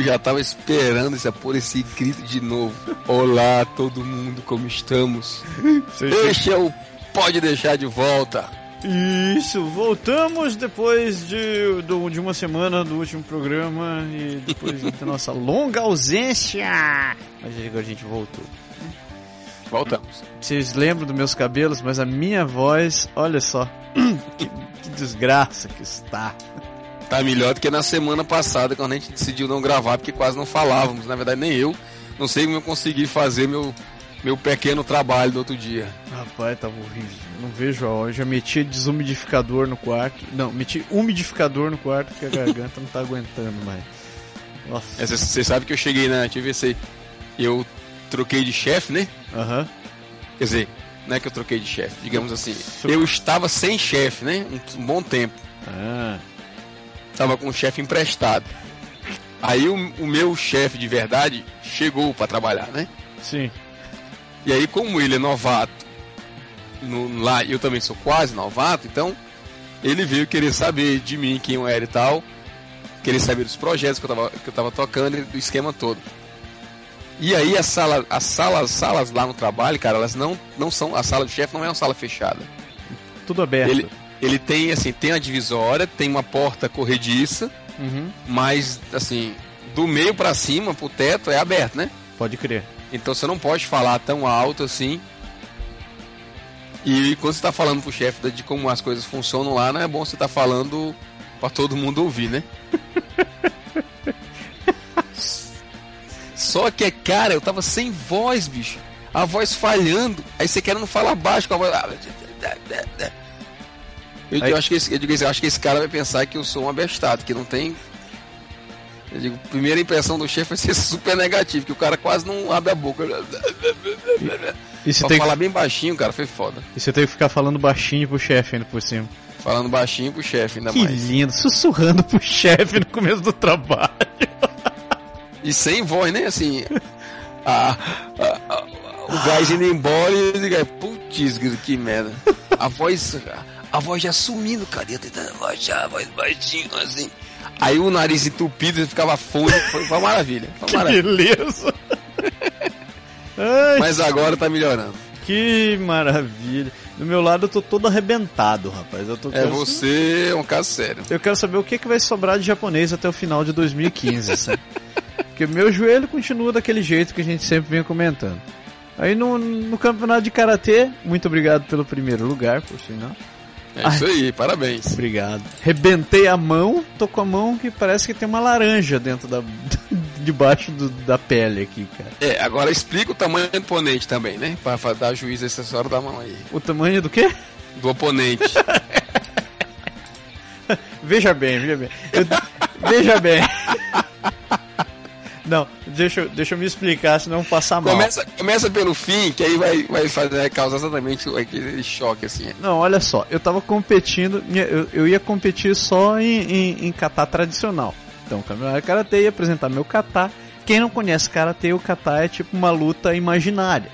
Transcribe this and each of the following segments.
Eu já tava esperando esse, por esse grito de novo. Olá, todo mundo, como estamos? Este é o Pode Deixar de Volta. Isso, voltamos depois de, do- de uma semana do último programa e depois da nossa longa ausência. Mas agora a gente voltou. Voltamos. Vocês lembram dos meus cabelos, mas a minha voz, olha só, que, que desgraça que está. Tá melhor do que na semana passada, quando a gente decidiu não gravar, porque quase não falávamos. Na verdade, nem eu. Não sei como eu consegui fazer meu, meu pequeno trabalho do outro dia. Rapaz, tava horrível. Não vejo a hora. Eu já meti desumidificador no quarto. Não, meti umidificador no quarto que a garganta não tá aguentando mais. Nossa. Você sabe que eu cheguei na TVC, eu troquei de chefe, né? Aham. Quer dizer, não é que eu troquei de chefe, digamos assim. Eu estava sem chefe, né? Um, um bom tempo. Ah. Tava com um chefe emprestado. Aí o, o meu chefe de verdade chegou para trabalhar, né? Sim. E aí, como ele é novato, no, lá eu também sou quase novato, então ele veio querer saber de mim quem eu era e tal, querer saber dos projetos que eu tava, que eu tava tocando e do esquema todo. E aí a sala, as salas, as salas lá no trabalho, cara, elas não, não são, a sala do chefe não é uma sala fechada. Tudo aberto. Ele, ele tem assim, tem a divisória, tem uma porta corrediça, Uhum. mas assim, do meio para cima, pro teto é aberto, né? Pode crer. Então você não pode falar tão alto assim. E quando você tá falando pro chefe de como as coisas funcionam lá, não é bom você tá falando pra todo mundo ouvir, né? Só que, cara, eu tava sem voz, bicho. A voz falhando. Aí você querendo falar baixo com a voz. Eu, Aí- eu acho que esse, eu digo eu acho que esse cara vai pensar que eu sou um abestado, que não tem. Eu digo, primeira impressão do chefe vai ser super negativa, que o cara quase não abre a boca. E você, Pra tem falar bem baixinho, cara, foi foda. que, e você tem que ficar falando baixinho pro chefe ainda por cima. Falando baixinho pro chefe, ainda Que mais. lindo, sussurrando pro chefe no começo do trabalho. E sem voz, né? Assim. a- a- a- o gás indo embora e ele diga, putz, que merda. A voz. A, voz já sumindo, cara. e Eu tentando baixar a voz baixinho, assim. Aí o nariz entupido, ele ficava fone. Foi uma maravilha. Foi uma Que maravilha. beleza. Ai, Mas agora tá melhorando. que maravilha. Do meu lado eu tô todo arrebentado, rapaz. Eu tô É, você é um caso sério. Eu quero saber o que, que vai sobrar de japonês até o final de 2015, sabe? Porque meu joelho continua daquele jeito que a gente sempre vem comentando. Aí no, no campeonato de karatê, muito obrigado pelo primeiro lugar, por sinal. É isso aí, parabéns. Obrigado. Rebentei a mão, tô com a mão que parece que tem uma laranja dentro da. debaixo do- da pele aqui, cara. É, agora explica o tamanho do oponente também, né? Pra, pra dar juízo a essa senhora da mão aí. O tamanho do quê? Do oponente. Veja bem, veja bem. Eu- veja bem. Não, deixa, eu- deixa eu me explicar, senão passar mal. Começa, começa pelo fim, que aí vai, vai, fazer, vai causar exatamente aquele choque assim. Não, olha só, eu tava competindo, eu, eu ia competir só em, em, em kata tradicional. Então, campeonato de karatê ia apresentar meu kata. Quem não conhece karatê, o kata é tipo uma luta imaginária.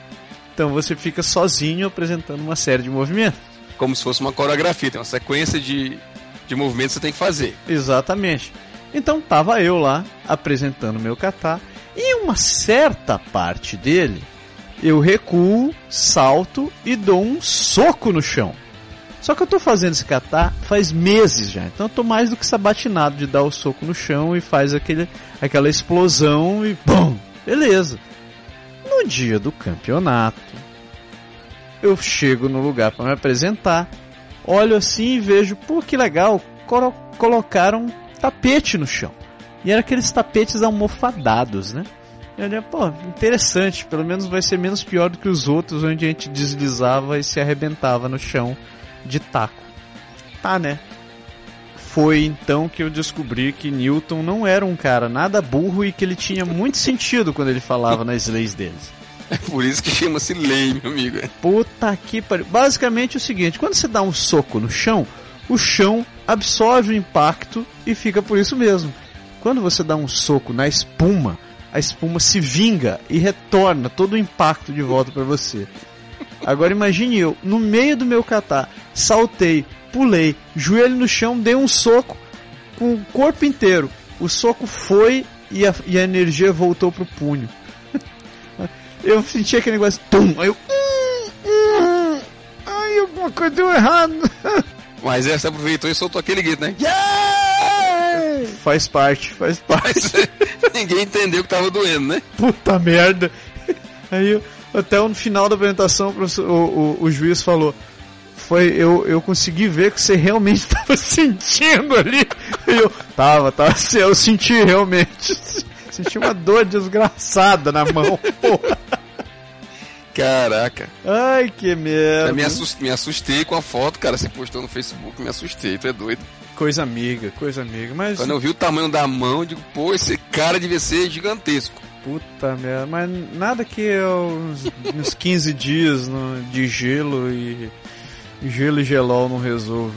Então você fica sozinho apresentando uma série de movimentos. Como se fosse uma coreografia, tem uma sequência de, de movimentos que você tem que fazer. Exatamente. Então tava eu lá apresentando meu kata e uma certa parte dele eu recuo, salto e dou um soco no chão. Só que eu tô fazendo esse kata faz meses já, então eu tô mais do que sabatinado de dar o soco no chão e faz aquele, aquela explosão e pum, beleza. No dia do campeonato, eu chego no lugar para me apresentar, olho assim e vejo, pô, que legal, colo colocaram tapete no chão. E era aqueles tapetes almofadados, né? E eu olhei, pô, interessante, pelo menos vai ser menos pior do que os outros onde a gente deslizava e se arrebentava no chão de taco. Tá, né? Foi então que eu descobri que Newton não era um cara nada burro e que ele tinha muito sentido quando ele falava nas leis deles. É por isso que chama-se lei, meu amigo. Puta que pariu. Basicamente é o seguinte, quando você dá um soco no chão, o chão absorve o impacto e fica por isso mesmo. Quando você dá um soco na espuma, a espuma se vinga e retorna todo o impacto de volta para você. Agora imagine eu, no meio do meu catar, saltei, pulei, joelho no chão, dei um soco com o corpo inteiro. O soco foi e a, e a energia voltou pro punho. eu senti aquele negócio, tum, aí eu. Hum, hum, ai, alguma coisa deu errado. Mas essa aproveitou e soltou aquele grito, né? Yeah! Faz parte, faz parte. Ninguém entendeu que tava doendo, né? Puta merda. Aí até no final da apresentação o, o, o juiz falou: foi eu, eu consegui ver que você realmente estava sentindo ali. E eu tava, tava, eu senti realmente. Senti uma dor desgraçada na mão, porra. Caraca. Ai, que merda. Me, assustei, me assustei com a foto, cara. Você postou no Facebook, me assustei, tu é doido. Coisa amiga, coisa amiga. Mas... Quando eu vi o tamanho da mão, eu digo, pô, esse cara devia ser gigantesco. Puta merda, mas nada que uns, uns 15 dias no, de gelo e gelo e gelol não resolve.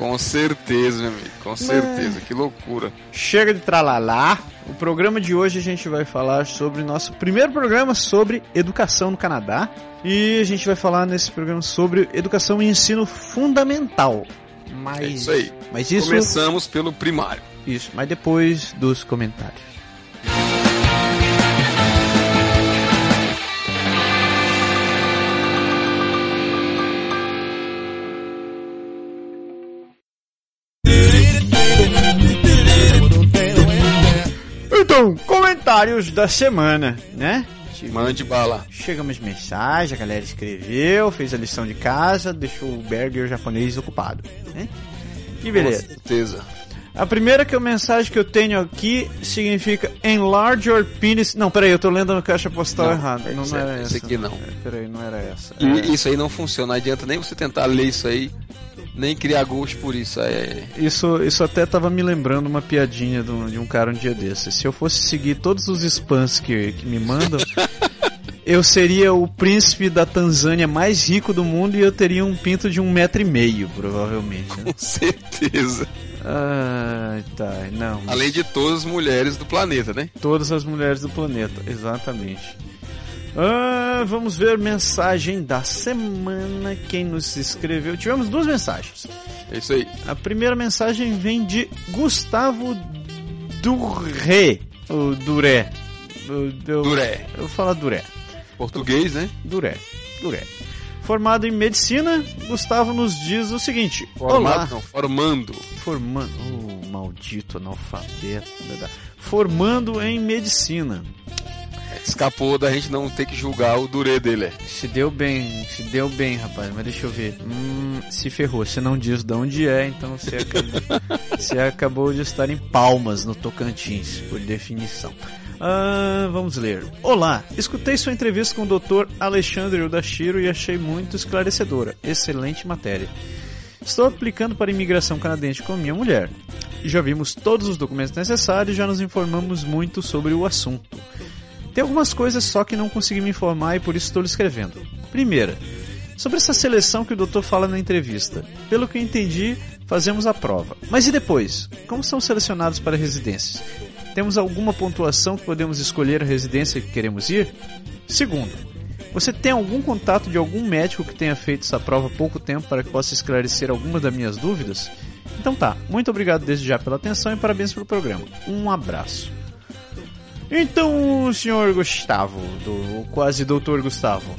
Com certeza, meu amigo, com certeza, Mas... que loucura. Chega de tralalá. O programa de hoje a gente vai falar sobre nosso primeiro programa sobre educação no Canadá. E a gente vai falar nesse programa sobre educação e ensino fundamental. Mas, é isso aí. Mas isso... Começamos pelo primário. Isso, mas depois dos comentários. Então, comentários da semana, né? Mande bala. Chegamos mensagem, a galera escreveu, fez a lição de casa, deixou o Berger japonês ocupado, né? Que beleza. Com certeza. A primeira que é a mensagem que eu tenho aqui significa enlarge your penis. Não, peraí, eu tô lendo no caixa postal não, errado. Não, não era essa. Esse aqui não. É, peraí, não era essa. É. isso aí não funciona, não adianta nem você tentar ler isso aí nem criar gosto por isso. É... Isso, isso até tava me lembrando uma piadinha de um, de um cara um dia desses. Se eu fosse seguir todos os spams que, que me mandam, eu seria o príncipe da Tanzânia mais rico do mundo e eu teria um pinto de um metro e meio, provavelmente. Né? Com certeza. Ah, tá, não. Mas... Além de todas as mulheres do planeta, né? Todas as mulheres do planeta, exatamente. Ah, vamos ver mensagem da semana. Quem nos escreveu? Tivemos duas mensagens. É isso aí. A primeira mensagem vem de Gustavo Duré. Duré. Eu, Duré. Eu vou falar Duré. Português, né? Duré. Duré. Formado em medicina, Gustavo nos diz o seguinte: Formado, Olá. Não, formando. Formando. Oh, maldito analfabeto. Formando em medicina escapou da gente não ter que julgar o durê dele. Se deu bem, se deu bem, rapaz, mas deixa eu ver. Hum, se ferrou, você não diz de onde é, então você acabou, você acabou de estar em Palmas, no Tocantins, por definição. Ah, vamos ler. Olá, escutei sua entrevista com o Dr. Alexandre Udashiro e achei muito esclarecedora. Excelente matéria. Estou aplicando para a imigração canadense com minha mulher. Já vimos todos os documentos necessários e já nos informamos muito sobre o assunto. Tem algumas coisas só que não consegui me informar e por isso estou lhe escrevendo. Primeira, sobre essa seleção que o doutor fala na entrevista. Pelo que eu entendi, fazemos a prova. Mas e depois? Como são selecionados para residências? Temos alguma pontuação que podemos escolher a residência que queremos ir? Segundo, você tem algum contato de algum médico que tenha feito essa prova há pouco tempo para que possa esclarecer algumas das minhas dúvidas? Então tá, muito obrigado desde já pela atenção e parabéns pelo programa. Um abraço. Então, senhor Gustavo, do quase doutor Gustavo,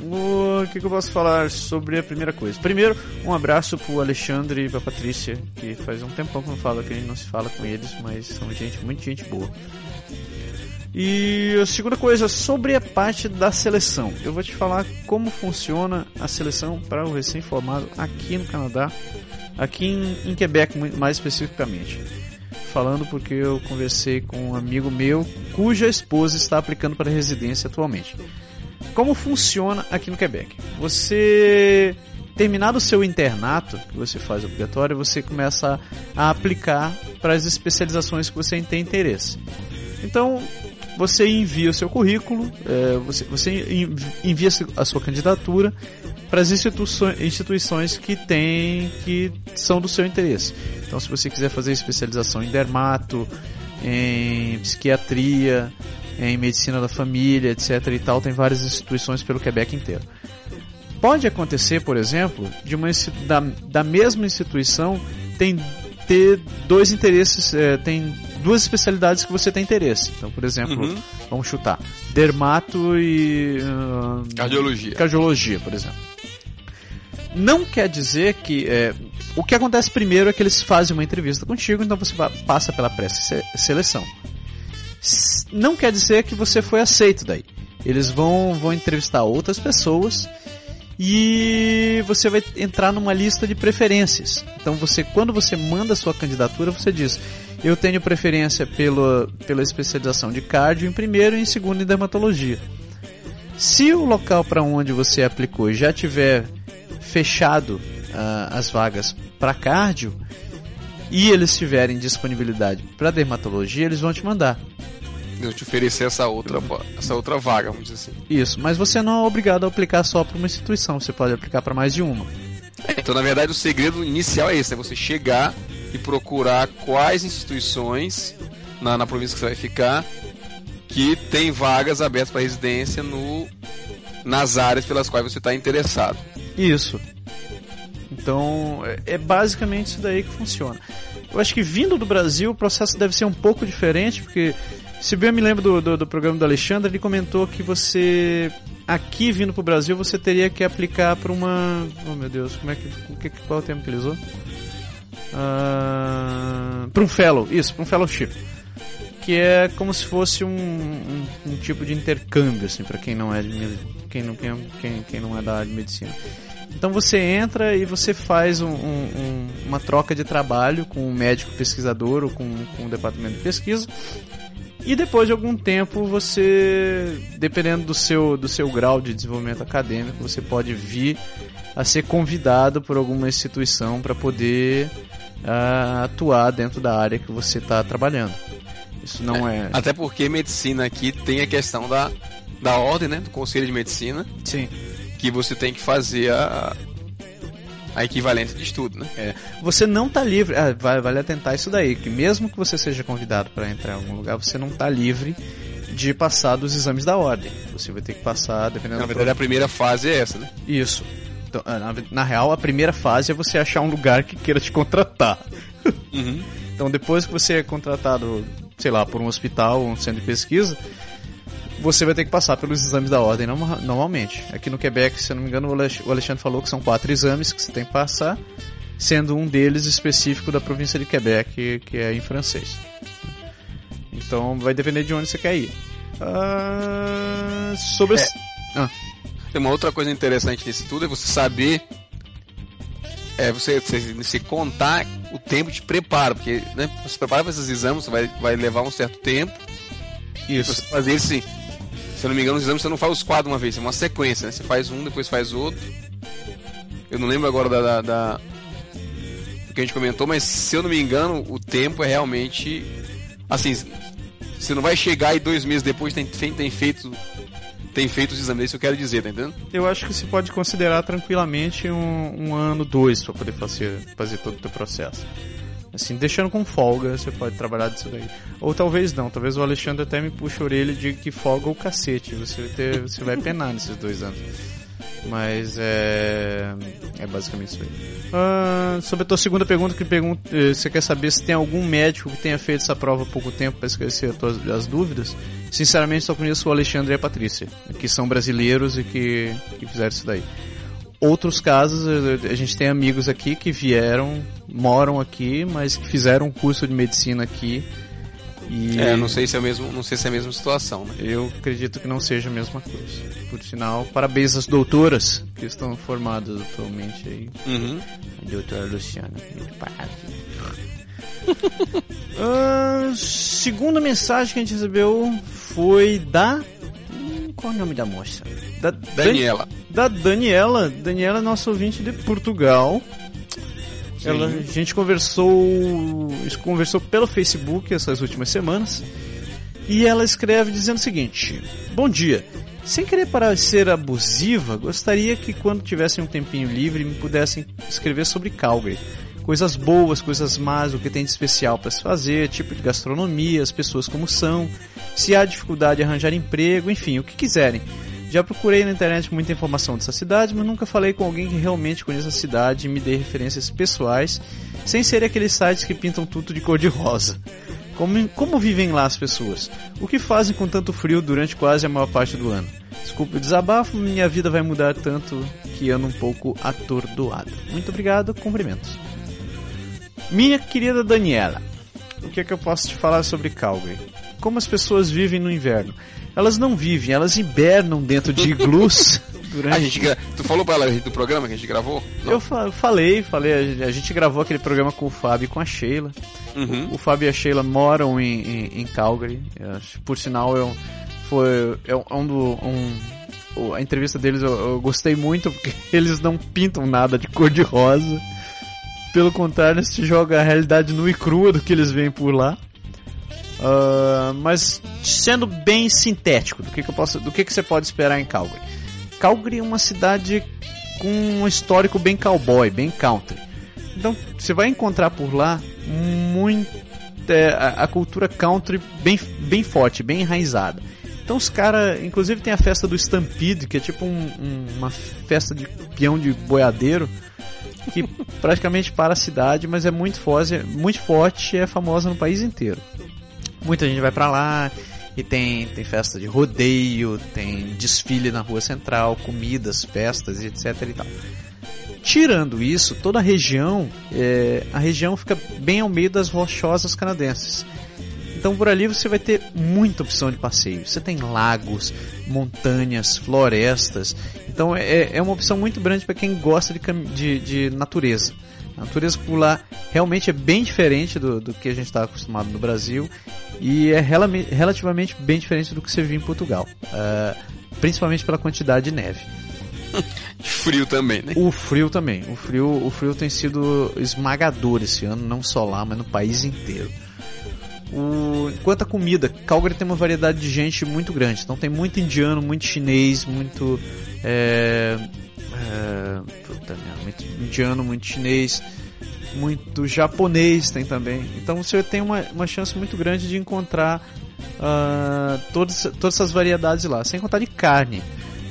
o que, que, eu posso falar sobre a primeira coisa? Primeiro, um abraço pro Alexandre e pra Patrícia, que faz um tempão que não falo que a gente não se fala com eles, mas são gente, muita gente boa. E a segunda coisa, sobre a parte da seleção. Eu vou te falar como funciona a seleção para o recém-formado aqui no Canadá, aqui em, em Quebec mais especificamente. Falando porque eu conversei com um amigo meu cuja esposa está aplicando para residência atualmente. Como funciona aqui no Quebec? Você terminado o seu internato, que você faz obrigatório, você começa a, aplicar para as especializações que você tem interesse. Então, você envia o seu currículo, você, você envia a sua candidatura para as instituições, instituições que tem, que são do seu interesse. Então, se você quiser fazer especialização em dermato, em psiquiatria, em medicina da família, etc. e tal, tem várias instituições pelo Quebec inteiro. Pode acontecer, por exemplo, de uma da, da mesma instituição tem ter dois interesses, é, tem duas especialidades que você tem interesse. Então, por exemplo, uhum. vamos chutar, dermato e uh, cardiologia. Cardiologia, por exemplo. Não quer dizer que é, o que acontece primeiro é que eles fazem uma entrevista contigo, então você passa pela pré-seleção. Não quer dizer que você foi aceito daí. Eles vão, vão entrevistar outras pessoas e você vai entrar numa lista de preferências. Então você, quando você manda sua candidatura, você diz: eu tenho preferência pela, pela especialização de cardio em primeiro e em segundo em dermatologia. Se o local para onde você aplicou já tiver fechado uh, as vagas para cardio e eles tiverem disponibilidade para dermatologia, eles vão te mandar eu te oferecer essa outra, essa outra vaga, vamos dizer assim. Isso, mas você não é obrigado a aplicar só para uma instituição, você pode aplicar para mais de uma. Então, na verdade, o segredo inicial é esse, é você chegar e procurar quais instituições na, na província que você vai ficar que tem vagas abertas para residência no, nas áreas pelas quais você está interessado. Isso. Então, é, é basicamente isso daí que funciona. Eu acho que vindo do Brasil o processo deve ser um pouco diferente, porque se bem eu me lembro do, do, do, programa do Alexandre, ele comentou que você, aqui vindo pro Brasil, você teria que aplicar para uma. Oh meu Deus, como é que. qual é o termo que ele usou? Uh, para um fellow, isso, para um fellowship. Que é como se fosse um, um, um tipo de intercâmbio, assim, para quem não é de, quem não, quem, quem não é da área de medicina. Então você entra e você faz um, um, uma troca de trabalho com um médico pesquisador ou com, com um departamento de pesquisa e depois de algum tempo você, dependendo do seu, do seu grau de desenvolvimento acadêmico, você pode vir a ser convidado por alguma instituição para poder uh, atuar dentro da área que você está trabalhando. Isso não é, é, Até porque medicina aqui tem a questão da, da ordem, né? Do Conselho de Medicina. Sim. Que você tem que fazer a, a equivalência de estudo, né? É. Você não está livre, ah, vale atentar isso daí, que mesmo que você seja convidado para entrar em algum lugar, você não está livre de passar dos exames da ordem. Você vai ter que passar, dependendo Na verdade, a primeira fase é essa, né? Isso. Então, ah, na, na, real, a primeira fase é você achar um lugar que queira te contratar. Uhum. então, depois que você é contratado, sei lá, por um hospital, um centro de pesquisa, você vai ter que passar pelos exames da ordem normalmente. Aqui no Quebec, se eu não me engano, o Alexandre falou que são quatro exames que você tem que passar, sendo um deles específico da província de Quebec, que é em francês. Então vai depender de onde você quer ir. Uh, sobre. É. Ah. Tem uma outra coisa interessante nisso tudo é você saber é você, você, você, contar o tempo de preparo, porque né, você prepara para esses exames, você vai, vai levar um certo tempo. Isso. Você fazer esse, se eu não me engano, os exames você não faz os quadros uma vez, é uma sequência, né? Você faz um, depois faz outro. Eu não lembro agora da, da, da, do que a gente comentou, mas se eu não me engano, o tempo é realmente. Assim, você não vai chegar e dois meses depois tem, tem feito tem feito os exames, é isso eu quero dizer, tá entendendo? Eu acho que se pode considerar tranquilamente um, um ano, dois, para poder fazer, fazer todo o teu processo. Assim, deixando com folga, você pode trabalhar disso daí. Ou talvez não, talvez o Alexandre até me puxe a orelha e diga que folga o cacete. Você ter, você vai penar nesses dois anos. Mas é. É basicamente isso aí. Ah, sobre a tua segunda pergunta, que pergunta, eh, você quer saber se tem algum médico que tenha feito essa prova há pouco tempo para esclarecer as, as dúvidas? Sinceramente, só conheço o Alexandre e a Patrícia, que são brasileiros e que, que fizeram isso daí. Outros casos, a gente tem amigos aqui que vieram, moram aqui, mas que fizeram um curso de medicina aqui E É, não sei se é mesmo, não sei se é a mesma situação, né? eu acredito que não seja a mesma coisa. Por sinal, parabéns às doutoras que estão formadas atualmente aí. Uhum. Doutora Luciana, muito parabéns. Ah, segunda mensagem que a gente recebeu foi da. Hum, Qual é o nome da moça? Da Daniela. Da Daniela. Daniela é nossa ouvinte de Portugal. Ela, a gente conversou, conversou pelo Facebook essas últimas semanas. E ela escreve dizendo o seguinte: Bom dia. Sem querer parecer abusiva, gostaria que quando tivessem um tempinho livre me pudessem escrever sobre Calgary. Coisas boas, coisas más, o que tem de especial para se fazer, tipo de gastronomia, as pessoas como são, se há dificuldade de arranjar emprego, enfim, o que quiserem. Já procurei na internet muita informação dessa cidade, mas nunca falei com alguém que realmente conheça a cidade e me dê referências pessoais, sem ser aqueles sites que pintam tudo de cor de rosa. Como, como vivem lá as pessoas? O que fazem com tanto frio durante quase a maior parte do ano? Desculpe o desabafo, minha vida vai mudar tanto que ando um pouco atordoado. Muito obrigado, cumprimentos. Minha querida Daniela, o que é que eu posso te falar sobre Calgary? Como as pessoas vivem no inverno? Elas não vivem, elas hibernam dentro de iglus durante A gente, tu falou pra ela do programa que a gente gravou? Não. eu fa- falei, falei, a a gente gravou aquele programa com o Fábio e com a Sheila. Uhum. O Fábio e a Sheila moram em, em, em Calgary. Por sinal, eu, foi é um, é do, um, o- a entrevista deles eu, eu gostei muito porque eles não pintam nada de cor de rosa. Pelo contrário, se joga a realidade nua e crua do que eles veem por lá. Ah, mas sendo bem sintético, do que, que eu posso, do que, que você pode esperar em Calgary? Calgary é uma cidade com um histórico bem cowboy, bem country. Então você vai encontrar por lá muito é, a, a cultura country bem, bem forte, bem enraizada. Então os caras, inclusive tem a festa do Stampede, que é tipo um- um- uma festa de peão de boiadeiro, que praticamente para a cidade, mas é muito forte, muito forte e é famosa no país inteiro. Muita gente vai pra lá e tem, tem festa de rodeio, tem desfile na rua central, comidas, festas etc e tal. Tirando isso, toda a região, é, a região fica bem ao meio das rochosas canadenses. Então por ali você vai ter muita opção de passeio. Você tem lagos, montanhas, florestas. Então é, é uma opção muito grande para quem gosta de, de, de natureza. A natureza lá realmente é bem diferente do, do que a gente está acostumado no Brasil e é relame- relativamente bem diferente do que você viu em Portugal, Ah, principalmente pela quantidade de neve. Frio também, né? O frio também. O frio, o frio tem sido esmagador esse ano, não só lá, mas no país inteiro. O, quanto à comida, Calgary tem uma variedade de gente muito grande. Então tem muito indiano, muito chinês, muito. É, é, puta muito indiano, muito chinês, muito japonês tem também. Então você tem uma, uma chance muito grande de encontrar ah, todas, todas essas variedades lá, sem contar de carne.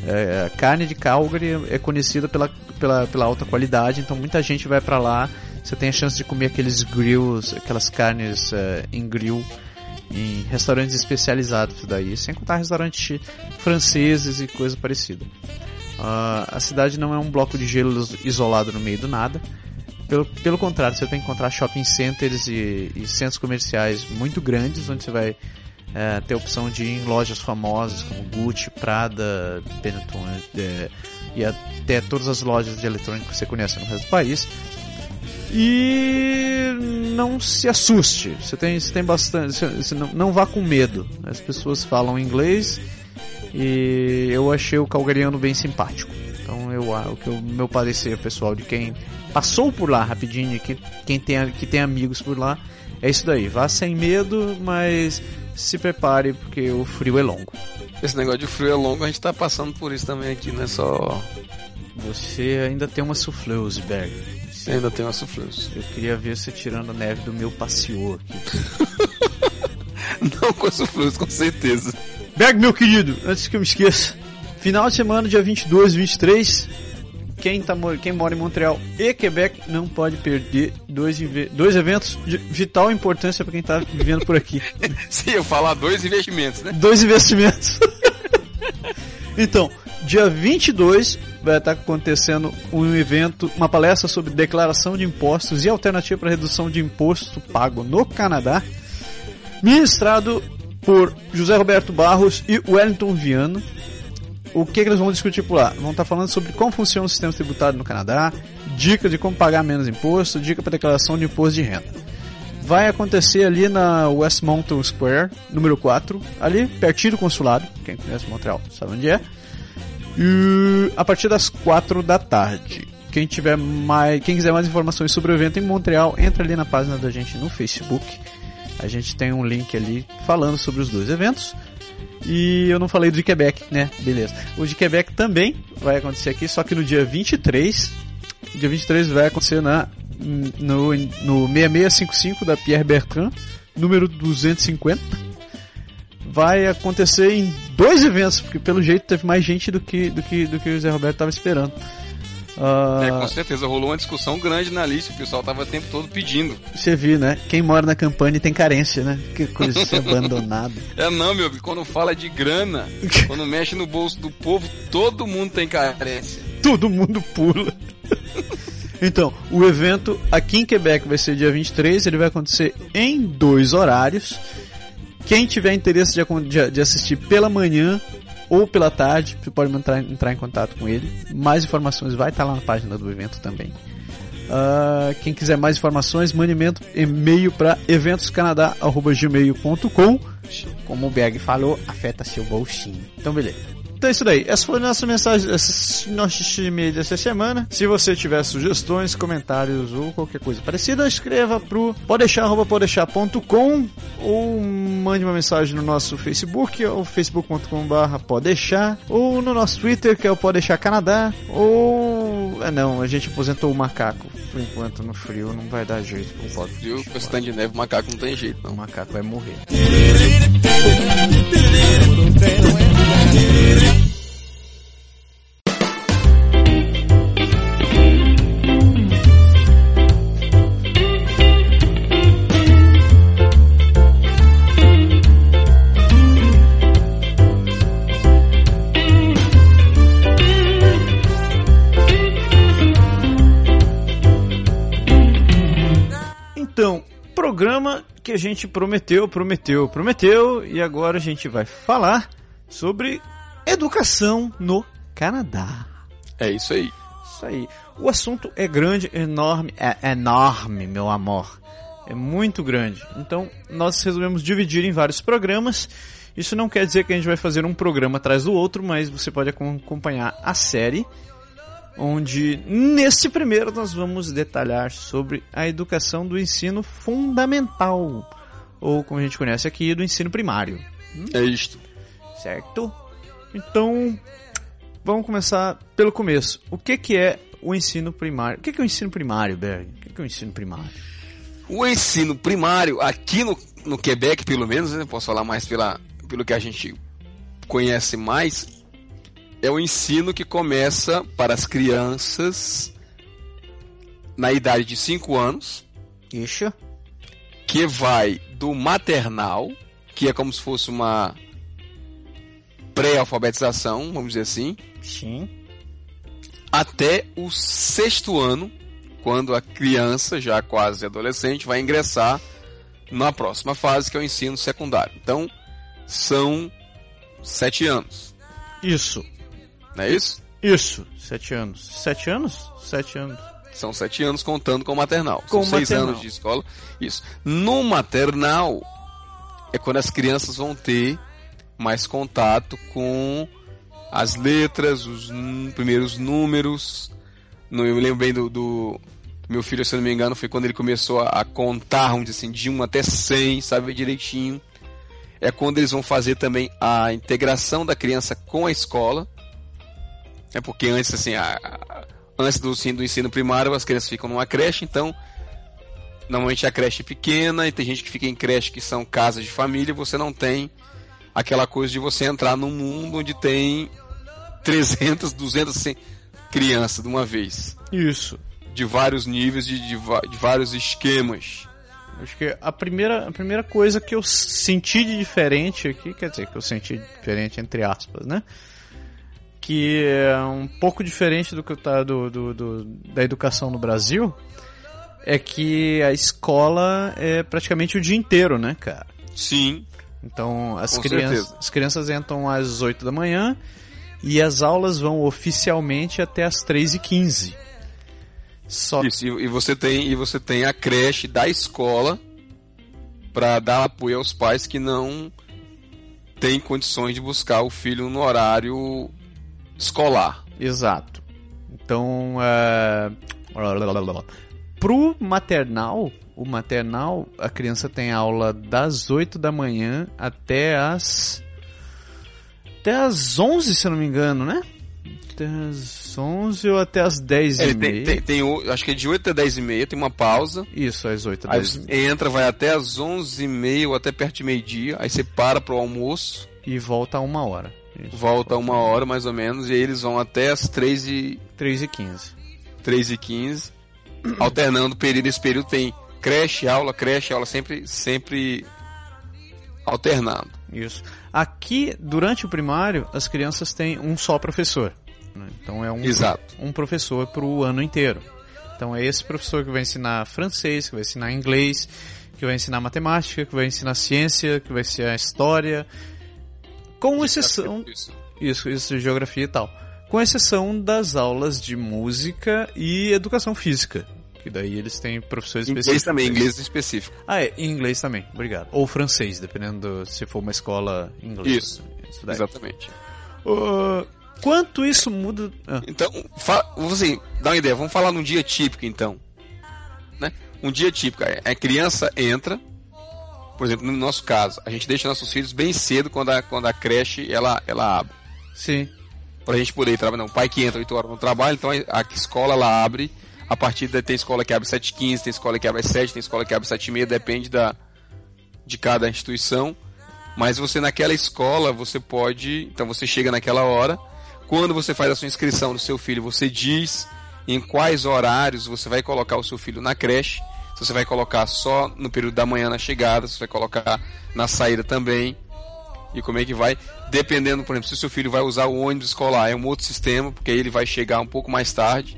É, a carne de Calgary é conhecida pela, pela, pela alta qualidade, então muita gente vai pra lá. Você tem a chance de comer aqueles grills, aquelas carnes é, em grill em restaurantes especializados daí, sem contar restaurantes franceses e coisa parecida. Ah, a cidade não é um bloco de gelo isolado no meio do nada. Pelo, pelo contrário, você vai encontrar shopping centers e, e centros comerciais muito grandes, onde você vai é, ter a opção de ir em lojas famosas como Gucci, Prada, Benetton é, e até todas as lojas de eletrônico que você conhece no resto do país. E não se assuste, você tem, você tem bastante, você não, não vá com medo. As pessoas falam inglês e eu achei o calgariano bem simpático. Então eu, o que o meu parecer pessoal de quem passou por lá rapidinho e que, quem tem, que tem amigos por lá é isso daí. Vá sem medo, mas se prepare porque o frio é longo. Esse negócio de frio é longo, a gente tá passando por isso também aqui, não é só. Você ainda tem uma souffleuse, Berg. Ainda tem uma suflência. Eu queria ver você tirando a neve do meu passeio aqui. Não com a suflência, com certeza. Berg, meu querido, antes que eu me esqueça. Final de semana, dia 22 e 23. Quem, tá, quem mora em Montreal e Quebec não pode perder dois, dois eventos de vital importância para quem tá vivendo por aqui. Se eu falar dois investimentos, né? dois investimentos. então, dia 22 vai estar acontecendo um evento, uma palestra sobre declaração de impostos e alternativa para redução de imposto pago no Canadá. ministrado por José Roberto Barros e Wellington Viana. O que, que eles vão discutir por lá? Vão estar falando sobre como funciona o sistema tributário no Canadá, dica de como pagar menos imposto, dica para declaração de imposto de renda. Vai acontecer ali na West Mountain Square, número 4, ali pertinho do consulado. Quem conhece Montreal sabe onde é. E a partir das 4 da tarde. Quem tiver mais, quem quiser mais informações sobre o evento em Montreal, entra ali na página da gente no Facebook. A gente tem um link ali falando sobre os dois eventos. E eu não falei do de Quebec, né? Beleza. O de Quebec também vai acontecer aqui, só que no dia 23. Dia 23 vai acontecer na, no, no 6655 da Pierre Bertrand, número 250. Vai acontecer em dois eventos, porque pelo jeito teve mais gente do que, do que, do que o Zé Roberto estava esperando. Uh... É, com certeza, rolou uma discussão grande na lista, o pessoal tava o tempo todo pedindo. Você viu, né? Quem mora na campanha tem carência, né? Que coisa de ser abandonado. É não, meu, quando fala de grana, quando mexe no bolso do povo, todo mundo tem carência. Todo mundo pula. então, o evento aqui em Quebec vai ser dia 23, ele vai acontecer em dois horários. Quem tiver interesse de, de assistir pela manhã ou pela tarde, você pode entrar, entrar em contato com ele. Mais informações vai estar lá na página do evento também. Uh, quem quiser mais informações, mande e-mail para eventoscanadá.gmail.com Como o Berg falou, afeta seu bolsinho. Então, beleza. Então é isso daí. Essa foi a nossa mensagem, nosso e-mail dessa semana. Se você tiver sugestões, comentários ou qualquer coisa parecida, escreva pro podeixar.podeixar.com ou mande uma mensagem no nosso Facebook, ou facebook.com.br podeixar, ou no nosso Twitter, que é o Podeixar Canadá, ou... É não, a gente aposentou o macaco. Por enquanto, no frio, não vai dar jeito. Não pode. Frio, com esse de neve, o macaco não tem jeito, não. O macaco vai morrer. Que a gente prometeu, prometeu, prometeu e agora a gente vai falar sobre educação no Canadá. É isso aí. Isso aí. O assunto é grande, enorme, é enorme, meu amor. É muito grande. Então, nós resolvemos dividir em vários programas. Isso não quer dizer que a gente vai fazer um programa atrás do outro, mas você pode acompanhar a série, onde nesse primeiro nós vamos detalhar sobre a educação do ensino fundamental, ou como a gente conhece aqui, do ensino primário. É isto. Certo? Então, vamos começar pelo começo. O que, que é o ensino primário? O que, que é o ensino primário, Berg? O que, que é o ensino primário? O ensino primário, aqui no, no Quebec, pelo menos, né, posso falar mais pela, pelo que a gente conhece mais, é o ensino que começa para as crianças na idade de 5 anos. Isso. Que vai do maternal, que é como se fosse uma pré-alfabetização, vamos dizer assim. Sim. Até o sexto ano, quando a criança, já quase adolescente, vai ingressar na próxima fase, que é o ensino secundário. Então, são sete anos. Isso. Não é isso? Isso, sete anos. Sete anos? Sete anos. São sete anos contando com o maternal. Com São seis maternal. anos de escola. Isso. No maternal é quando as crianças vão ter mais contato com as letras, os primeiros números. No, eu me lembro bem do, do, meu filho, se eu não me engano, foi quando ele começou a, a contar, vamos dizer assim, de 1 até 100, sabe direitinho. É quando eles vão fazer também a integração da criança com a escola. É porque antes, assim, a, a, antes do, do ensino primário, as crianças ficam numa creche, então normalmente a creche é pequena e tem gente que fica em creche que são casas de família, você não tem aquela coisa de você entrar num mundo onde tem 300, 200 crianças de uma vez. Isso. De vários níveis, de, de, de vários esquemas. Acho que a primeira, a primeira coisa que eu senti de diferente aqui, quer dizer, que eu senti diferente entre aspas, né? Que é um pouco diferente do que tá do, do, do, da educação no Brasil, é que a escola é praticamente o dia inteiro, né, cara? Sim. Então as, crianças, as crianças entram às 8 da manhã e as aulas vão oficialmente até às 3h15. Só Isso, e, e você tem e você tem a creche da escola para dar apoio aos pais que não têm condições de buscar o filho no horário escolar. Exato. Então, é... pro maternal, o maternal, a criança tem aula das 8 da manhã até as até as 11, se eu não me engano, né? Até as 11 ou até as 10 Ele e tem, meia. tem, tem acho que é de 8 até 10 e meia, tem uma pausa. Isso, às 8 Aí 10 e você meia. entra, vai até as 11 e meia ou até perto de meio-dia. Aí você para pro almoço, E volta a uma hora. Isso. volta uma hora mais ou menos, e aí eles vão até as 3 e, 3 e 15. 3 e 15 alternando o período. Esse período tem creche, aula, creche, aula, sempre, sempre alternando. Isso. Aqui, durante o primário, as crianças têm um só professor. né? Então é um, Exato. um professor para o ano inteiro. Então é esse professor que vai ensinar francês, que vai ensinar inglês, que vai ensinar matemática, que vai ensinar ciência, que vai ensinar história. Com exceção. Isso. Isso, geografia e tal. Com exceção das aulas de música e educação física. Que daí eles têm professores Inglês específicos. também, inglês específico. Ah, é, em inglês também, obrigado. Ou francês, dependendo do- se for uma escola inglesa. Isso. Exatamente. Ah, quanto isso muda. Ah, Então, assim, dá uma ideia, vamos falar num dia típico então. Né? Um dia típico, a a criança entra, por exemplo, no nosso caso, a gente deixa nossos filhos bem cedo quando a, quando a creche ela, ela abre. sim, Pra gente poder ir trabalhar. Não, o pai que entra 8 horas no trabalho, então a, escola ela abre. A partir da tem escola que abre 7h15, tem escola que abre às 7, tem escola que abre 7h30, depende da, de cada instituição. Mas você naquela escola, você pode. Então você chega naquela hora. Quando você faz a sua inscrição do seu filho, você diz em quais horários você vai colocar o seu filho na creche. Se você vai colocar só no período da manhã na chegada, se você vai colocar na saída também. E como é que vai? Dependendo, por exemplo, se o seu filho vai usar o ônibus escolar, é um outro sistema, porque aí ele vai chegar um pouco mais tarde,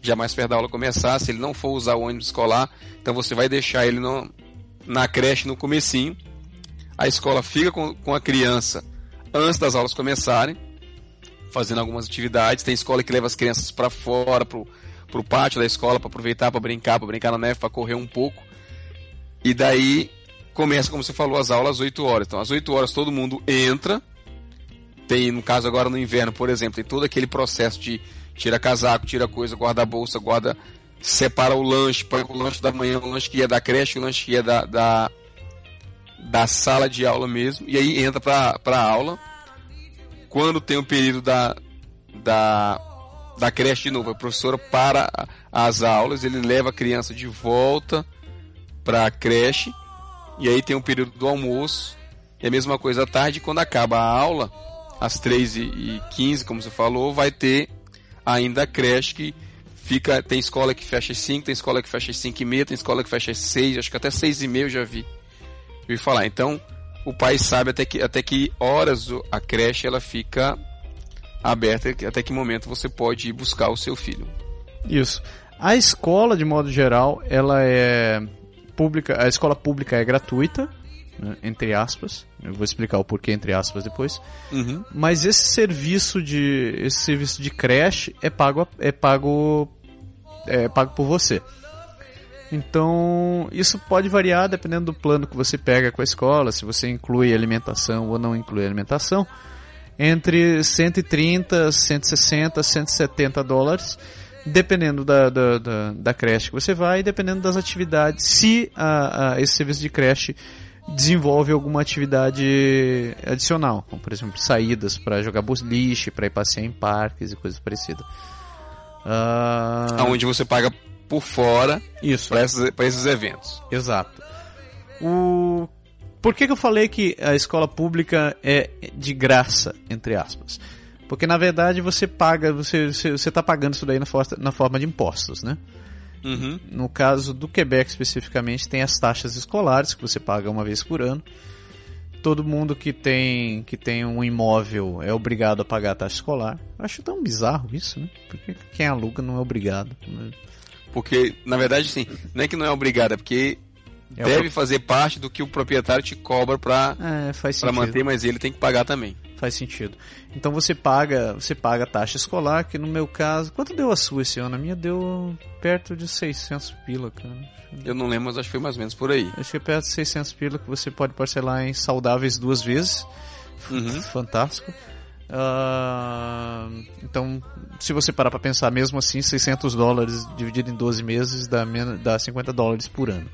já mais perto da aula começar. Se ele não for usar o ônibus escolar, então você vai deixar ele no, na creche no comecinho. A escola fica com, com a criança antes das aulas começarem, fazendo algumas atividades. Tem escola que leva as crianças para fora, pro, pro pátio da escola, para aproveitar, para brincar, para brincar na neve, para correr um pouco. E daí começa, como você falou, as aulas às 8 horas. Então, às 8 horas todo mundo entra. Tem, no caso agora no inverno, por exemplo, tem todo aquele processo de tira casaco, tira coisa, guarda a bolsa, guarda, separa o lanche, pega o lanche da manhã, o lanche que ia da creche, o lanche que ia da, da, da sala de aula mesmo, e aí entra pra, pra aula. Quando tem o período da, da, da creche de novo, a professora para as aulas, ele leva a criança de volta pra creche, e aí tem o período do almoço, e a mesma coisa à tarde, quando acaba a aula, às 3h15, como você falou, vai ter ainda a creche que fica. Tem escola que fecha às 5, tem escola que fecha às 5 e meia, tem escola que fecha às 6, acho que até 6 e meia eu já vi. Vi falar. Então, o pai sabe até que, até que horas a creche ela fica aberta, até que momento você pode ir buscar o seu filho. isso. A escola, de modo geral, ela é pública. A escola pública é gratuita, né, entre aspas. Eu vou explicar o porquê entre aspas depois. Uhum. Mas esse serviço de esse serviço de creche é pago é pago é pago por você. Então, isso pode variar dependendo do plano que você pega com a escola, se você inclui alimentação ou não inclui alimentação, entre 130, 160, 170 dólares, dependendo da, da, da, da creche que você vai e dependendo das atividades, se a, a, esse serviço de creche desenvolve alguma atividade adicional, como por exemplo saídas para jogar boliche, para ir passear em parques e coisas parecidas. Ah, Onde você paga por fora isso, para esses, esses eventos. exato. O por que, que eu falei que a escola pública é de graça, entre aspas? Porque na verdade você paga, você você está pagando isso daí na, for na forma de impostos, né? Uhum. No caso do Quebec especificamente, tem as taxas escolares que você paga uma vez por ano. Todo mundo que tem que tem um imóvel é obrigado a pagar a taxa escolar. Eu acho tão bizarro isso, né? Porque quem aluga não é obrigado. Porque, na verdade, sim, não é que não é obrigado, é porque É deve fazer parte do que o proprietário te cobra pra, É, manter, mas ele tem que pagar também. Faz sentido. Então você paga, você paga a taxa escolar, que no meu caso, quanto deu a sua esse ano? A minha deu perto de 600 pila, cara. Eu não lembro, mas acho que foi mais ou menos por aí. Acho que é perto de 600 pila que você pode parcelar em saudáveis duas vezes. Uhum. Fantástico. Ah, então, se você parar pra pensar, mesmo assim, 600 dólares dividido em 12 meses dá, men- dá 50 dólares por ano.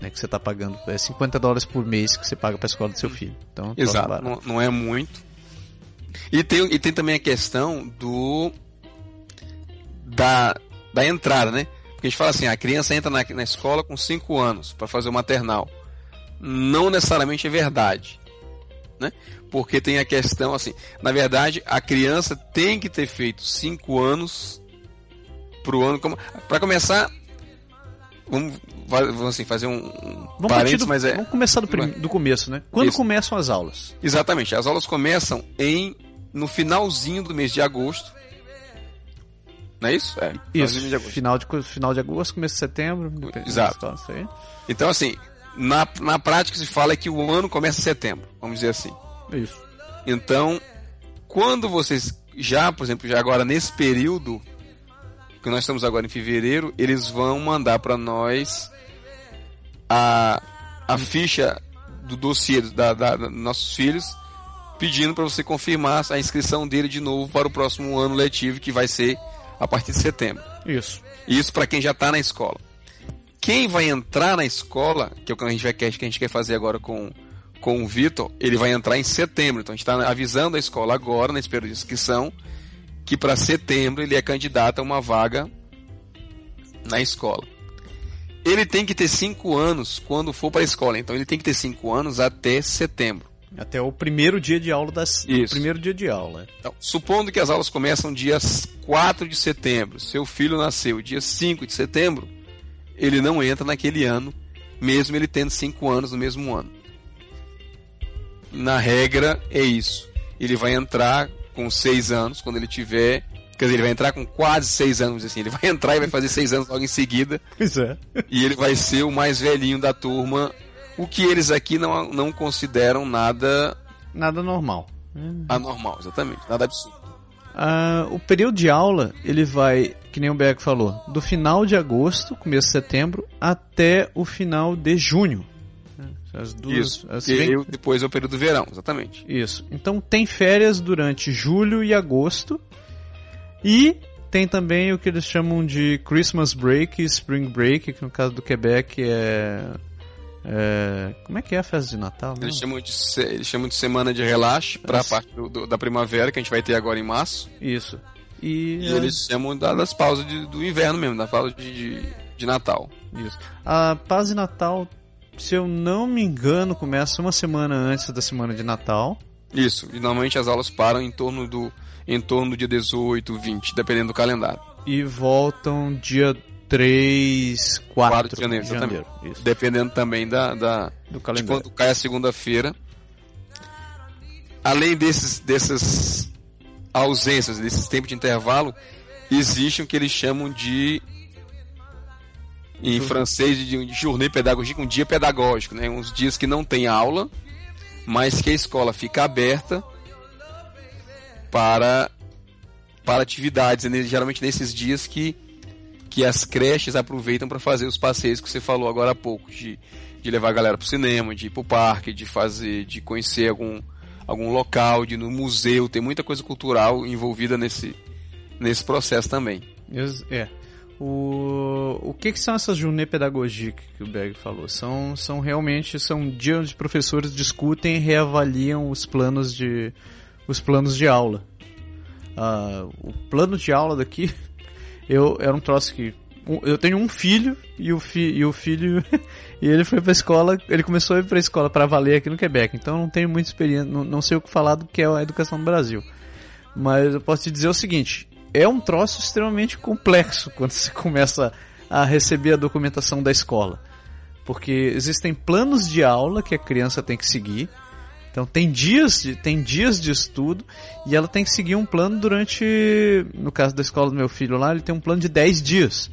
Né, que você tá pagando. É 50 dólares por mês que você paga pra escola do seu filho. Então, Exato, não, não é muito. E tem, e tem também a questão do. da, da entrada, né? Porque a gente fala assim, a criança entra na, na escola com 5 anos para fazer o maternal. Não necessariamente é verdade. Né? Porque tem a questão assim, na verdade, a criança tem que ter feito 5 anos pro ano como para começar vamos, va- vamos assim, fazer um, Vamos, parênteses, do, mas é vamos começar do, prim- do começo, né? Quando Isso. começam as aulas? Exatamente. As aulas começam em no finalzinho do mês de agosto. Não é isso? É. Isso, de final de, final de agosto, começo de setembro. Exato. Então, assim, na, na prática se fala que o ano começa em setembro, vamos dizer assim. Isso. Então, quando vocês já, por exemplo, já agora nesse período que nós estamos agora em fevereiro, eles vão mandar para nós a, a ficha do dossiê da, da- da- dos nossos filhos, pedindo para você confirmar a inscrição dele de novo para o próximo ano letivo, que vai ser a partir de setembro. Isso. Isso para quem já está na escola. Quem vai entrar na escola, que é o que a gente, vai, que a gente quer fazer agora com, com o Vitor, ele vai entrar em setembro. Então a gente está avisando a escola agora, nesse período de inscrição, que para setembro ele é candidato a uma vaga na escola. Ele tem que ter cinco anos quando for para a escola. Então ele tem que ter cinco anos até setembro. Até o primeiro dia de aula das. Isso. Primeiro dia de aula. Então, supondo que as aulas começam dia 4 de setembro, seu filho nasceu dia 5 de setembro, ele não entra naquele ano, mesmo ele tendo 5 anos no mesmo ano. Na regra, é isso. Ele vai entrar com 6 anos, quando ele tiver. Quer dizer, ele vai entrar com quase 6 anos, assim. Ele vai entrar e vai fazer 6 anos logo em seguida, Pois é. e ele vai ser o mais velhinho da turma, o que eles aqui não, não consideram nada Nada normal. anormal, exatamente. Nada absurdo. Ah, o período de aula, ele vai, que nem o Berg falou, do final de agosto, começo de setembro, até o final de junho. As duas, Isso. as E vem- depois é o período do verão, exatamente. Isso. Então tem férias durante julho e agosto. E tem também o que eles chamam de Christmas Break e Spring Break, que no caso do Quebec é. é- como é que é a festa de Natal? Eles Não? chamam de, se- eles chamam de semana de relaxo para a parte do- do- da primavera, que a gente vai ter agora em março. Isso. E, E é, eles chamam da- das pausas de- do inverno mesmo, da pausa de, de, de Natal. Isso. A paz de Natal, se eu não me engano, começa uma semana antes da semana de Natal. Isso. E normalmente as aulas param em torno do, em torno do dia 18, 20, dependendo do calendário. E voltam dia 3, 4, 4 de janeiro, exatamente. Isso. Dependendo também da, da, Do de calendário. quando cai a segunda-feira. Além desses, dessas ausências, desses tempos de intervalo, existe o que eles chamam de em francês de, de journée pédagogique, um dia pedagógico, né? Uns dias que não tem aula, mas que a escola fica aberta para para atividades, né? geralmente nesses dias que que as creches aproveitam para fazer os passeios que você falou agora há pouco, de, de levar a galera pro cinema, de ir pro parque, de fazer, de conhecer algum algum local, de ir no museu, tem muita coisa cultural envolvida nesse nesse processo também. É. O, o que, que são essas journées pédagogiques que o Berg falou? São, são realmente são dias onde professores discutem e reavaliam os planos de, os planos de aula. Ah, o plano de aula daqui, eu era um troço que eu tenho um filho e o, fi, e o filho e ele foi para escola, ele começou a ir para escola para valer aqui no Quebec. Então eu não tenho muita experiência, não, não sei o que falar do que é a educação no Brasil. Mas eu posso te dizer o seguinte: é um troço extremamente complexo quando você começa a receber a documentação da escola. Porque existem planos de aula que a criança tem que seguir. Então tem dias de, tem dias de estudo e ela tem que seguir um plano durante, no caso da escola do meu filho lá, ele tem um plano de 10 dias.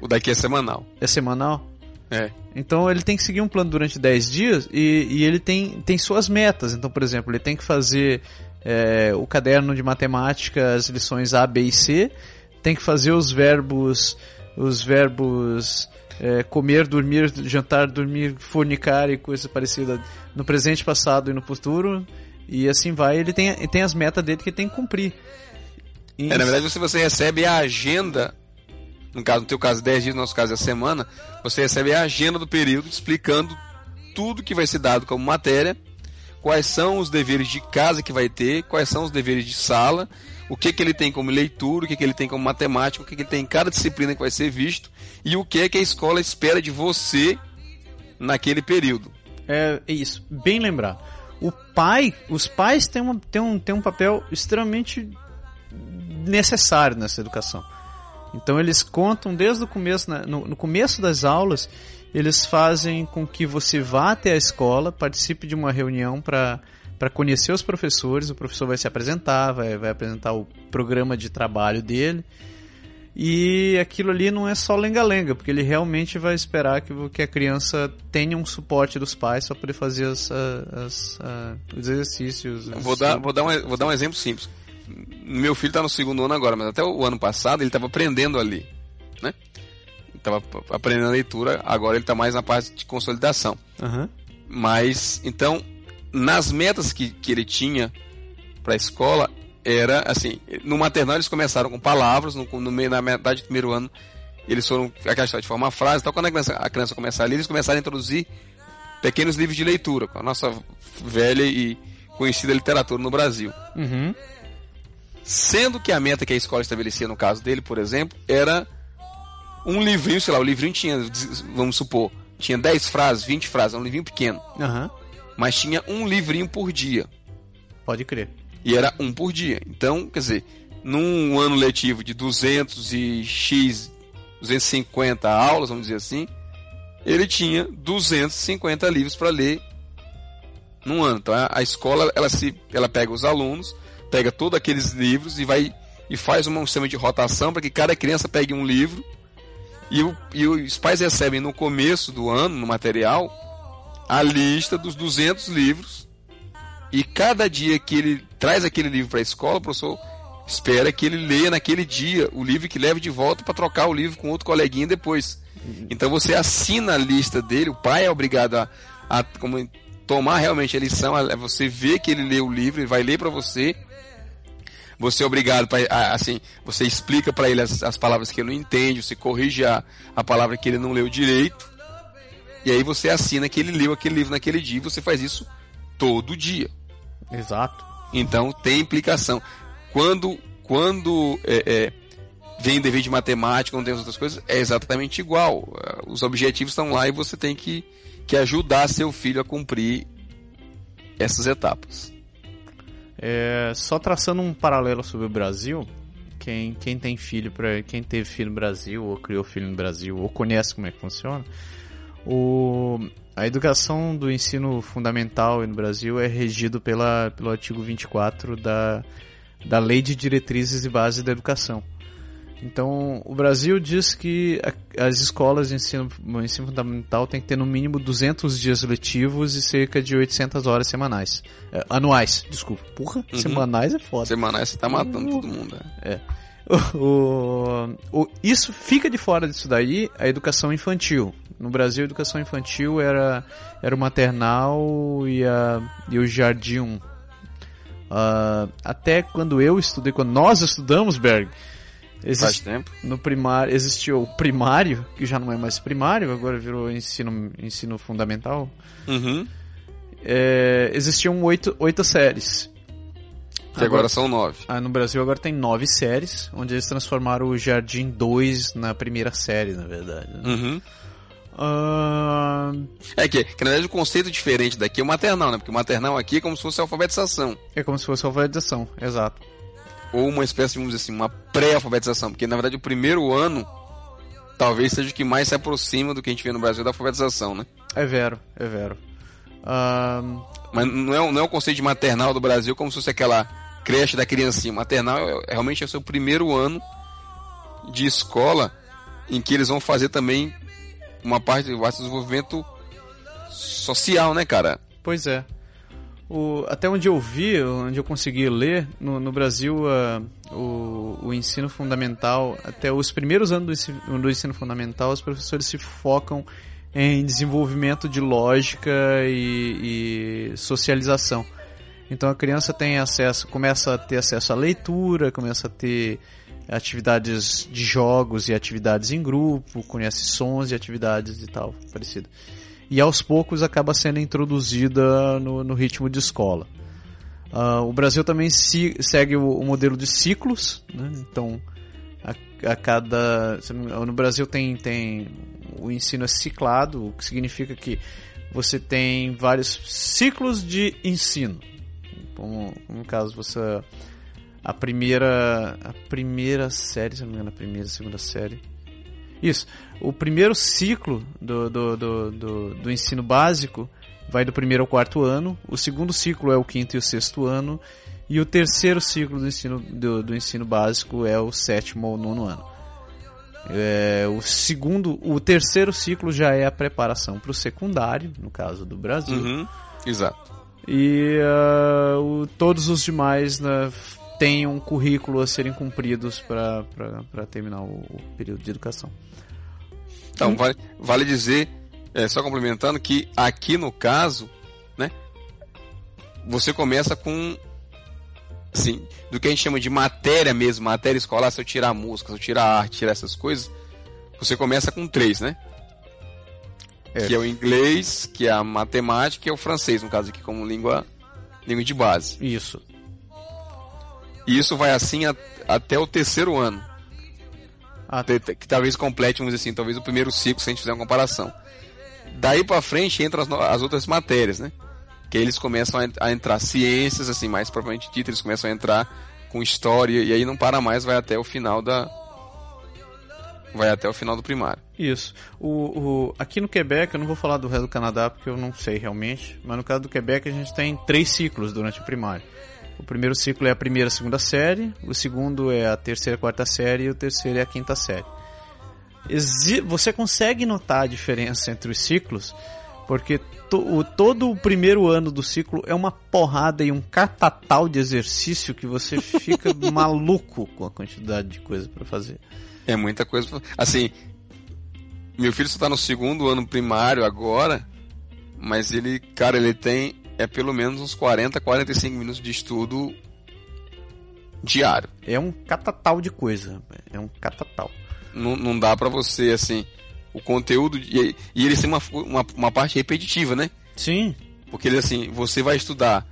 O daqui é semanal. É semanal? É. Então ele tem que seguir um plano durante 10 dias e, e ele tem, tem suas metas. Então, por exemplo, ele tem que fazer é, o caderno de matemática, as lições A, B e C, tem que fazer os verbos, os verbos é, comer, dormir, jantar, dormir, fornicar e coisa parecida no presente, passado e no futuro. E assim vai, ele tem, ele tem as metas dele que ele tem que cumprir. E é, na verdade, se você recebe a agenda no caso, no teu caso, 10 dias, no nosso caso é a semana, você recebe a agenda do período explicando tudo que vai ser dado como matéria, quais são os deveres de casa que vai ter, quais são os deveres de sala, o que, que ele tem como leitura, o que, que ele tem como matemática, o que, que ele tem em cada disciplina que vai ser visto e o que é que a escola espera de você naquele período. É, é isso, bem lembrar. O pai, os pais têm, uma, têm, um, têm um papel extremamente necessário nessa educação. Então eles contam desde o começo, né, no, no começo das aulas, eles fazem com que você vá até a escola, participe de uma reunião para para conhecer os professores, o professor vai se apresentar, vai, vai apresentar o programa de trabalho dele. E aquilo ali não é só lenga-lenga, porque ele realmente vai esperar que, que a criança tenha um suporte dos pais para poder fazer as, as, as, os exercícios. Vou dar, vou, dar um, vou dar um exemplo simples meu filho está no segundo ano agora, mas até o ano passado ele estava aprendendo ali, né? Estava aprendendo a leitura, agora ele está mais na parte de consolidação. Uhum. Mas, então, nas metas que, que ele tinha para a escola, era assim: no maternal eles começaram com palavras, no, no meio, na metade do primeiro ano, eles foram aquela história de formar frase. Então, quando a criança, a criança começar a ler, eles começaram a introduzir pequenos livros de leitura, com a nossa velha e conhecida literatura no Brasil. Uhum. Sendo que a meta que a escola estabelecia, no caso dele, por exemplo, era um livrinho, sei lá, o livrinho tinha, vamos supor, tinha 10 frases, 20 frases, um livrinho pequeno. Uhum. Mas tinha um livrinho por dia. Pode crer. E era um por dia. Então, quer dizer, num ano letivo de 200 e X, 250 aulas, vamos dizer assim, ele tinha 250 livros para ler num ano. Então a, a escola ela se ela pega os alunos pega todos aqueles livros e vai e faz um sistema de rotação para que cada criança pegue um livro e, o, e os pais recebem no começo do ano, no material, a lista dos 200 livros e cada dia que ele traz aquele livro para a escola, o professor espera que ele leia naquele dia o livro que leve de volta para trocar o livro com outro coleguinha depois. Então você assina a lista dele, o pai é obrigado a, a como, tomar realmente a lição, é você ver que ele lê o livro, ele vai ler para você você é obrigado para assim, você explica para ele as, as, palavras que ele não entende, você corrige a, a palavra que ele não leu direito. E aí você assina que ele leu aquele livro naquele dia e você faz isso todo dia. Exato. Então tem implicação. Quando quando é, é, vem dever de matemática, não tem as outras coisas, é exatamente igual. Os objetivos estão lá e você tem que, que ajudar seu filho a cumprir essas etapas. É, só traçando um paralelo sobre o Brasil, quem, quem tem filho, para quem teve filho no Brasil, ou criou filho no Brasil, ou conhece como é que funciona, o, a educação do ensino fundamental no Brasil é regido pela, pelo artigo 24 da, da Lei de Diretrizes e Bases da Educação. Então, o Brasil diz que as escolas de ensino, ensino fundamental têm que ter no mínimo 200 dias letivos e cerca de 800 horas semanais. É, anuais, desculpa. Porra, uhum. semanais é foda. Semanais você tá matando uh, todo mundo. É. é. O, o, isso fica de fora disso daí a educação infantil. No Brasil, a educação infantil era, era o maternal e, a, e o jardim. Uh, até quando eu estudei, quando nós estudamos, Berg, Faz tempo. No primário, existiu o primário, que já não é mais primário, agora virou ensino, ensino fundamental. Uhum. É, existiam oito, oito séries. Que agora, agora, são nove. Ah, no Brasil agora tem nove séries, onde eles transformaram o Jardim 2 na primeira série, na verdade. Né? Uhum. Uh... É que, que, na verdade, o conceito diferente daqui é o maternal, né? Porque o maternal aqui é como se fosse alfabetização. É como se fosse alfabetização, exato ou uma espécie, vamos dizer assim, uma pré-alfabetização, porque na verdade o primeiro ano talvez seja o que mais se aproxima do que a gente vê no Brasil da alfabetização, né? É vero, é vero. Uh... Mas não é, não é o conceito de maternal do Brasil como se fosse aquela creche da criancinha. Maternal é, é, realmente é o seu primeiro ano de escola em que eles vão fazer também uma parte do desenvolvimento social, né, cara? Pois é. O, até onde eu vi, onde eu consegui ler, no, no Brasil o, o, ensino fundamental, até os primeiros anos do ensino, do ensino, fundamental, os professores se focam em desenvolvimento de lógica e, e socialização. Então a criança tem acesso, começa a ter acesso à leitura, começa a ter atividades de jogos e atividades em grupo, conhece sons e atividades e tal, parecido e aos poucos acaba sendo introduzida no, no ritmo de escola. Uh, o Brasil também se, segue o, o, modelo de ciclos, né? então a, a, cada no Brasil tem, tem o ensino é ciclado, o que significa que você tem vários ciclos de ensino. Como, no caso você a primeira a primeira série, se não me engano, a primeira, a segunda série isso. O primeiro ciclo do, do, do, do, do ensino básico vai do primeiro ao quarto ano, o segundo ciclo é o quinto e o sexto ano, e o terceiro ciclo do ensino, do, do ensino básico é o sétimo ou nono ano. É, o segundo, o terceiro ciclo já é a preparação para o secundário, no caso do Brasil. Uhum, exato. E uh, o, todos os demais né, têm um currículo a serem cumpridos para terminar o, o período de educação. Então, vale, vale dizer, é, só complementando, que aqui no caso, né, você começa com, assim, do que a gente chama de matéria mesmo, matéria escolar, se eu tirar música, se eu tirar arte, tirar essas coisas, você começa com três, né? É. Que é o inglês, que é a matemática e é o francês, no caso aqui, como língua, língua de base. Isso. E isso vai assim a, até o terceiro ano. Ah, que talvez complete, vamos dizer assim, talvez o primeiro ciclo, se a gente fizer uma comparação. Daí para frente entram as, as, outras matérias, né? Que eles começam a, a, entrar ciências, assim, mais propriamente dito, eles começam a entrar com história e aí não para mais, vai até o final da vai até o final do primário. Isso. O, o, aqui no Quebec, eu não vou falar do resto do Canadá porque eu não sei realmente, mas no caso do Quebec a gente tem três ciclos durante o primário. O primeiro ciclo é a primeira e segunda série, o segundo é a terceira e quarta série e o terceiro é a quinta série. Exi você consegue notar a diferença entre os ciclos, porque to o, todo o primeiro ano do ciclo é uma porrada e um catatal de exercício que você fica maluco com a quantidade de coisa para fazer. É muita coisa. Assim, meu filho só tá no segundo ano primário agora, mas ele, cara, ele tem é pelo menos uns 40, 45 minutos de estudo diário. É um catatal de coisa, é um catatal. Não, não dá para você, assim, o conteúdo, e, e ele tem uma, uma, uma, parte repetitiva, né? Sim. Porque ele, assim, você vai estudar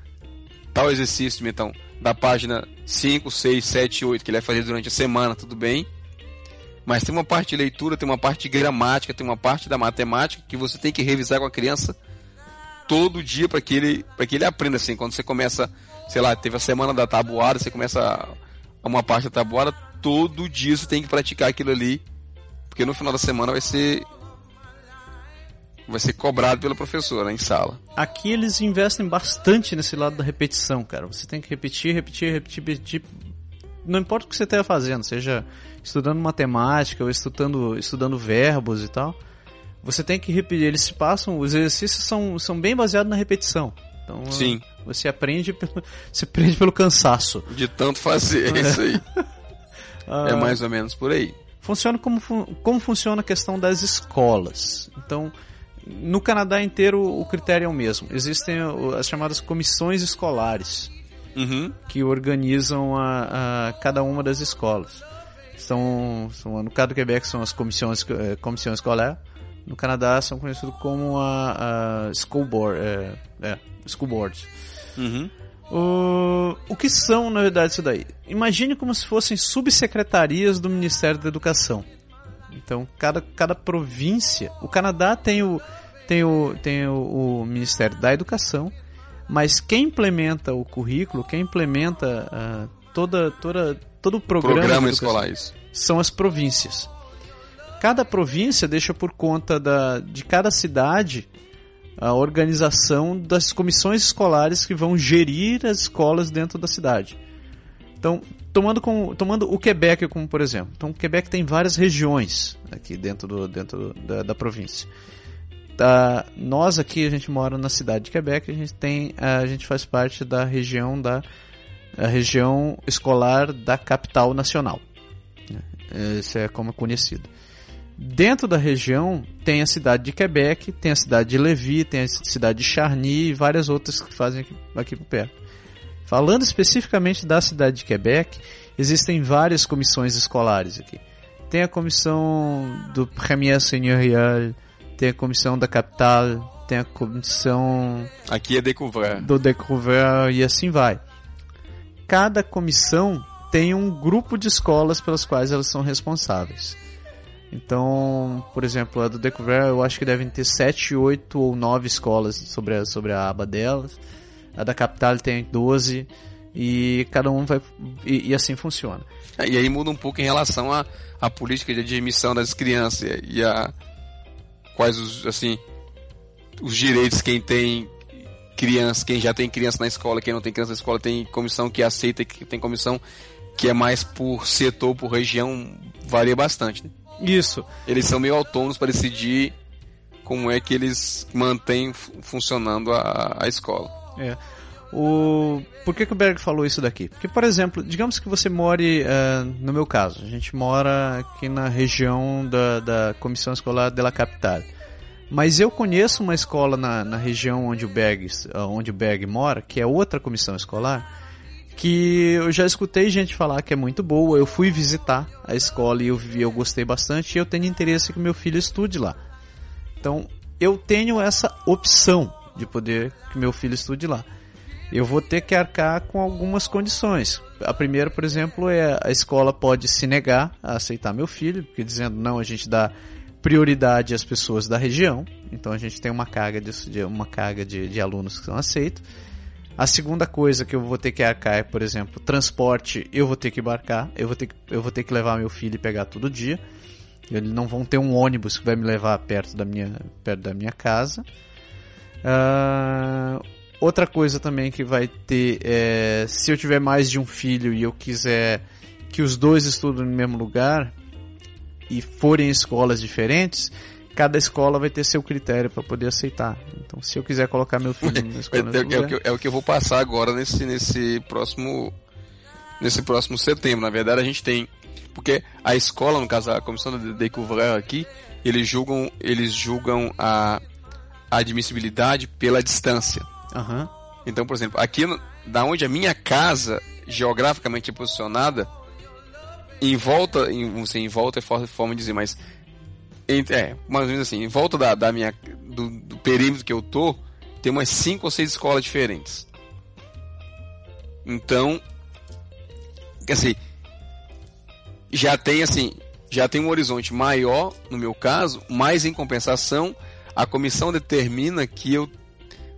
tal exercício, então, da página 5, 6, 7, 8, que ele vai fazer durante a semana, tudo bem. Mas tem uma parte de leitura, tem uma parte de gramática, tem uma parte da matemática que você tem que revisar com a criança todo dia para que ele para que ele aprenda assim. Quando você começa, sei lá, teve a semana da tabuada, você começa uma parte da tabuada, todo dia você tem que praticar aquilo ali, porque no final da semana vai ser vai ser cobrado pela professora em sala. Aqui eles investem bastante nesse lado da repetição, cara. Você tem que repetir, repetir, repetir, repetir. Não importa o que você esteja fazendo, seja estudando matemática ou estudando, estudando verbos e tal você tem que repetir. Eles se passam, os exercícios são, são bem baseados na repetição. Então, Sim. Você aprende pelo, você aprende pelo cansaço. De tanto fazer, é isso aí. é mais ou menos por aí. Funciona como, como funciona a questão das escolas. Então, no Canadá inteiro o critério é o mesmo. Existem as chamadas comissões escolares uhum. que organizam a, a, cada uma das escolas. São, são, no caso do Quebec são as comissões, eh, comissão escolar no Canadá são conhecidos como a, a school board, é, é, school boards. Uhum. O, o que são, na verdade, isso daí? Imagine como se fossem subsecretarias do Ministério da Educação. Então, cada, cada província. O Canadá tem o, tem o, tem o, o Ministério da Educação, mas quem implementa o currículo, quem implementa uh, toda, toda, todo o programa, programa escolar são as províncias. Cada província deixa por conta da, de cada cidade a organização das comissões escolares que vão gerir as escolas dentro da cidade. Então, tomando, com, tomando o Quebec como por exemplo. Então, o Quebec tem várias regiões aqui dentro, do, dentro da, da província. Tá, nós aqui, a gente mora na cidade de Quebec, a gente, tem, a gente faz parte da região da região escolar da capital nacional. Isso é como é conhecido. Dentro da região tem a cidade de Quebec, tem a cidade de Levis, tem a cidade de Charny e várias outras que fazem aqui, aqui por perto. Falando especificamente da cidade de Quebec, existem várias comissões escolares aqui. Tem a comissão do Premier Seigneurial, tem a comissão da capital, tem a comissão. Aqui é Découvert. Do Découvert e assim vai. Cada comissão tem um grupo de escolas pelas quais elas são responsáveis. Então, por exemplo, a do Découvert eu acho que devem ter 7, 8 ou 9 escolas sobre a, sobre a aba delas. A da Capital tem 12 e cada um vai. E, e assim funciona. É, e aí muda um pouco em relação à a, a, política de admissão das crianças e a. Quais os. Assim. Os direitos quem tem criança, quem já tem criança na escola, quem não tem criança na escola, tem comissão que aceita, que tem comissão que é mais por setor, por região, varia bastante. Né? Isso. Eles são meio autônomos para decidir como é que eles mantêm funcionando a, a escola. É. O... Por que, que o Berg falou isso daqui? Porque, por exemplo, digamos que você more, uh, no meu caso, a gente mora aqui na região da, da Comissão Escolar de la Capital. Mas eu conheço uma escola na, na região onde o, Berg, uh, onde o Berg mora, que é outra comissão escolar, que eu já escutei gente falar que é muito boa. Eu fui visitar a escola e eu vi, eu gostei bastante e eu tenho interesse que meu filho estude lá. Então, eu tenho essa opção de poder que meu filho estude lá. Eu vou ter que arcar com algumas condições. A primeira, por exemplo, é a escola pode se negar a aceitar meu filho, porque dizendo não, a gente dá prioridade às pessoas da região. Então a gente tem uma carga de, uma carga de, de alunos que são aceitos. A segunda coisa que eu vou ter que arcar é, por exemplo, transporte, eu vou ter que embarcar, eu vou ter que, eu vou ter que levar meu filho e pegar todo dia. Eles não vão ter um ônibus que vai me levar perto da minha, perto da minha casa. Uh, outra coisa também que vai ter é, se eu tiver mais de um filho e eu quiser que os dois estudem no mesmo lugar e forem em escolas diferentes, cada escola vai ter seu critério para poder aceitar. Então, se eu quiser colocar meu filho na escola, é, é, o que, é o que eu vou passar agora nesse, nesse próximo nesse próximo setembro. Na verdade, a gente tem porque a escola, no caso a comissão de découvert aqui, eles julgam eles julgam a, a admissibilidade pela distância. Uhum. Então, por exemplo, aqui da onde a minha casa geograficamente é posicionada, em volta, em, não sei, em volta é forma de dizer, mas é, mais ou menos assim, em volta da, da minha, do, do, perímetro que eu tô, tem umas 5 ou 6 escolas diferentes. Então, assim, já tem assim, já tem um horizonte maior, no meu caso, mas em compensação, a comissão determina que eu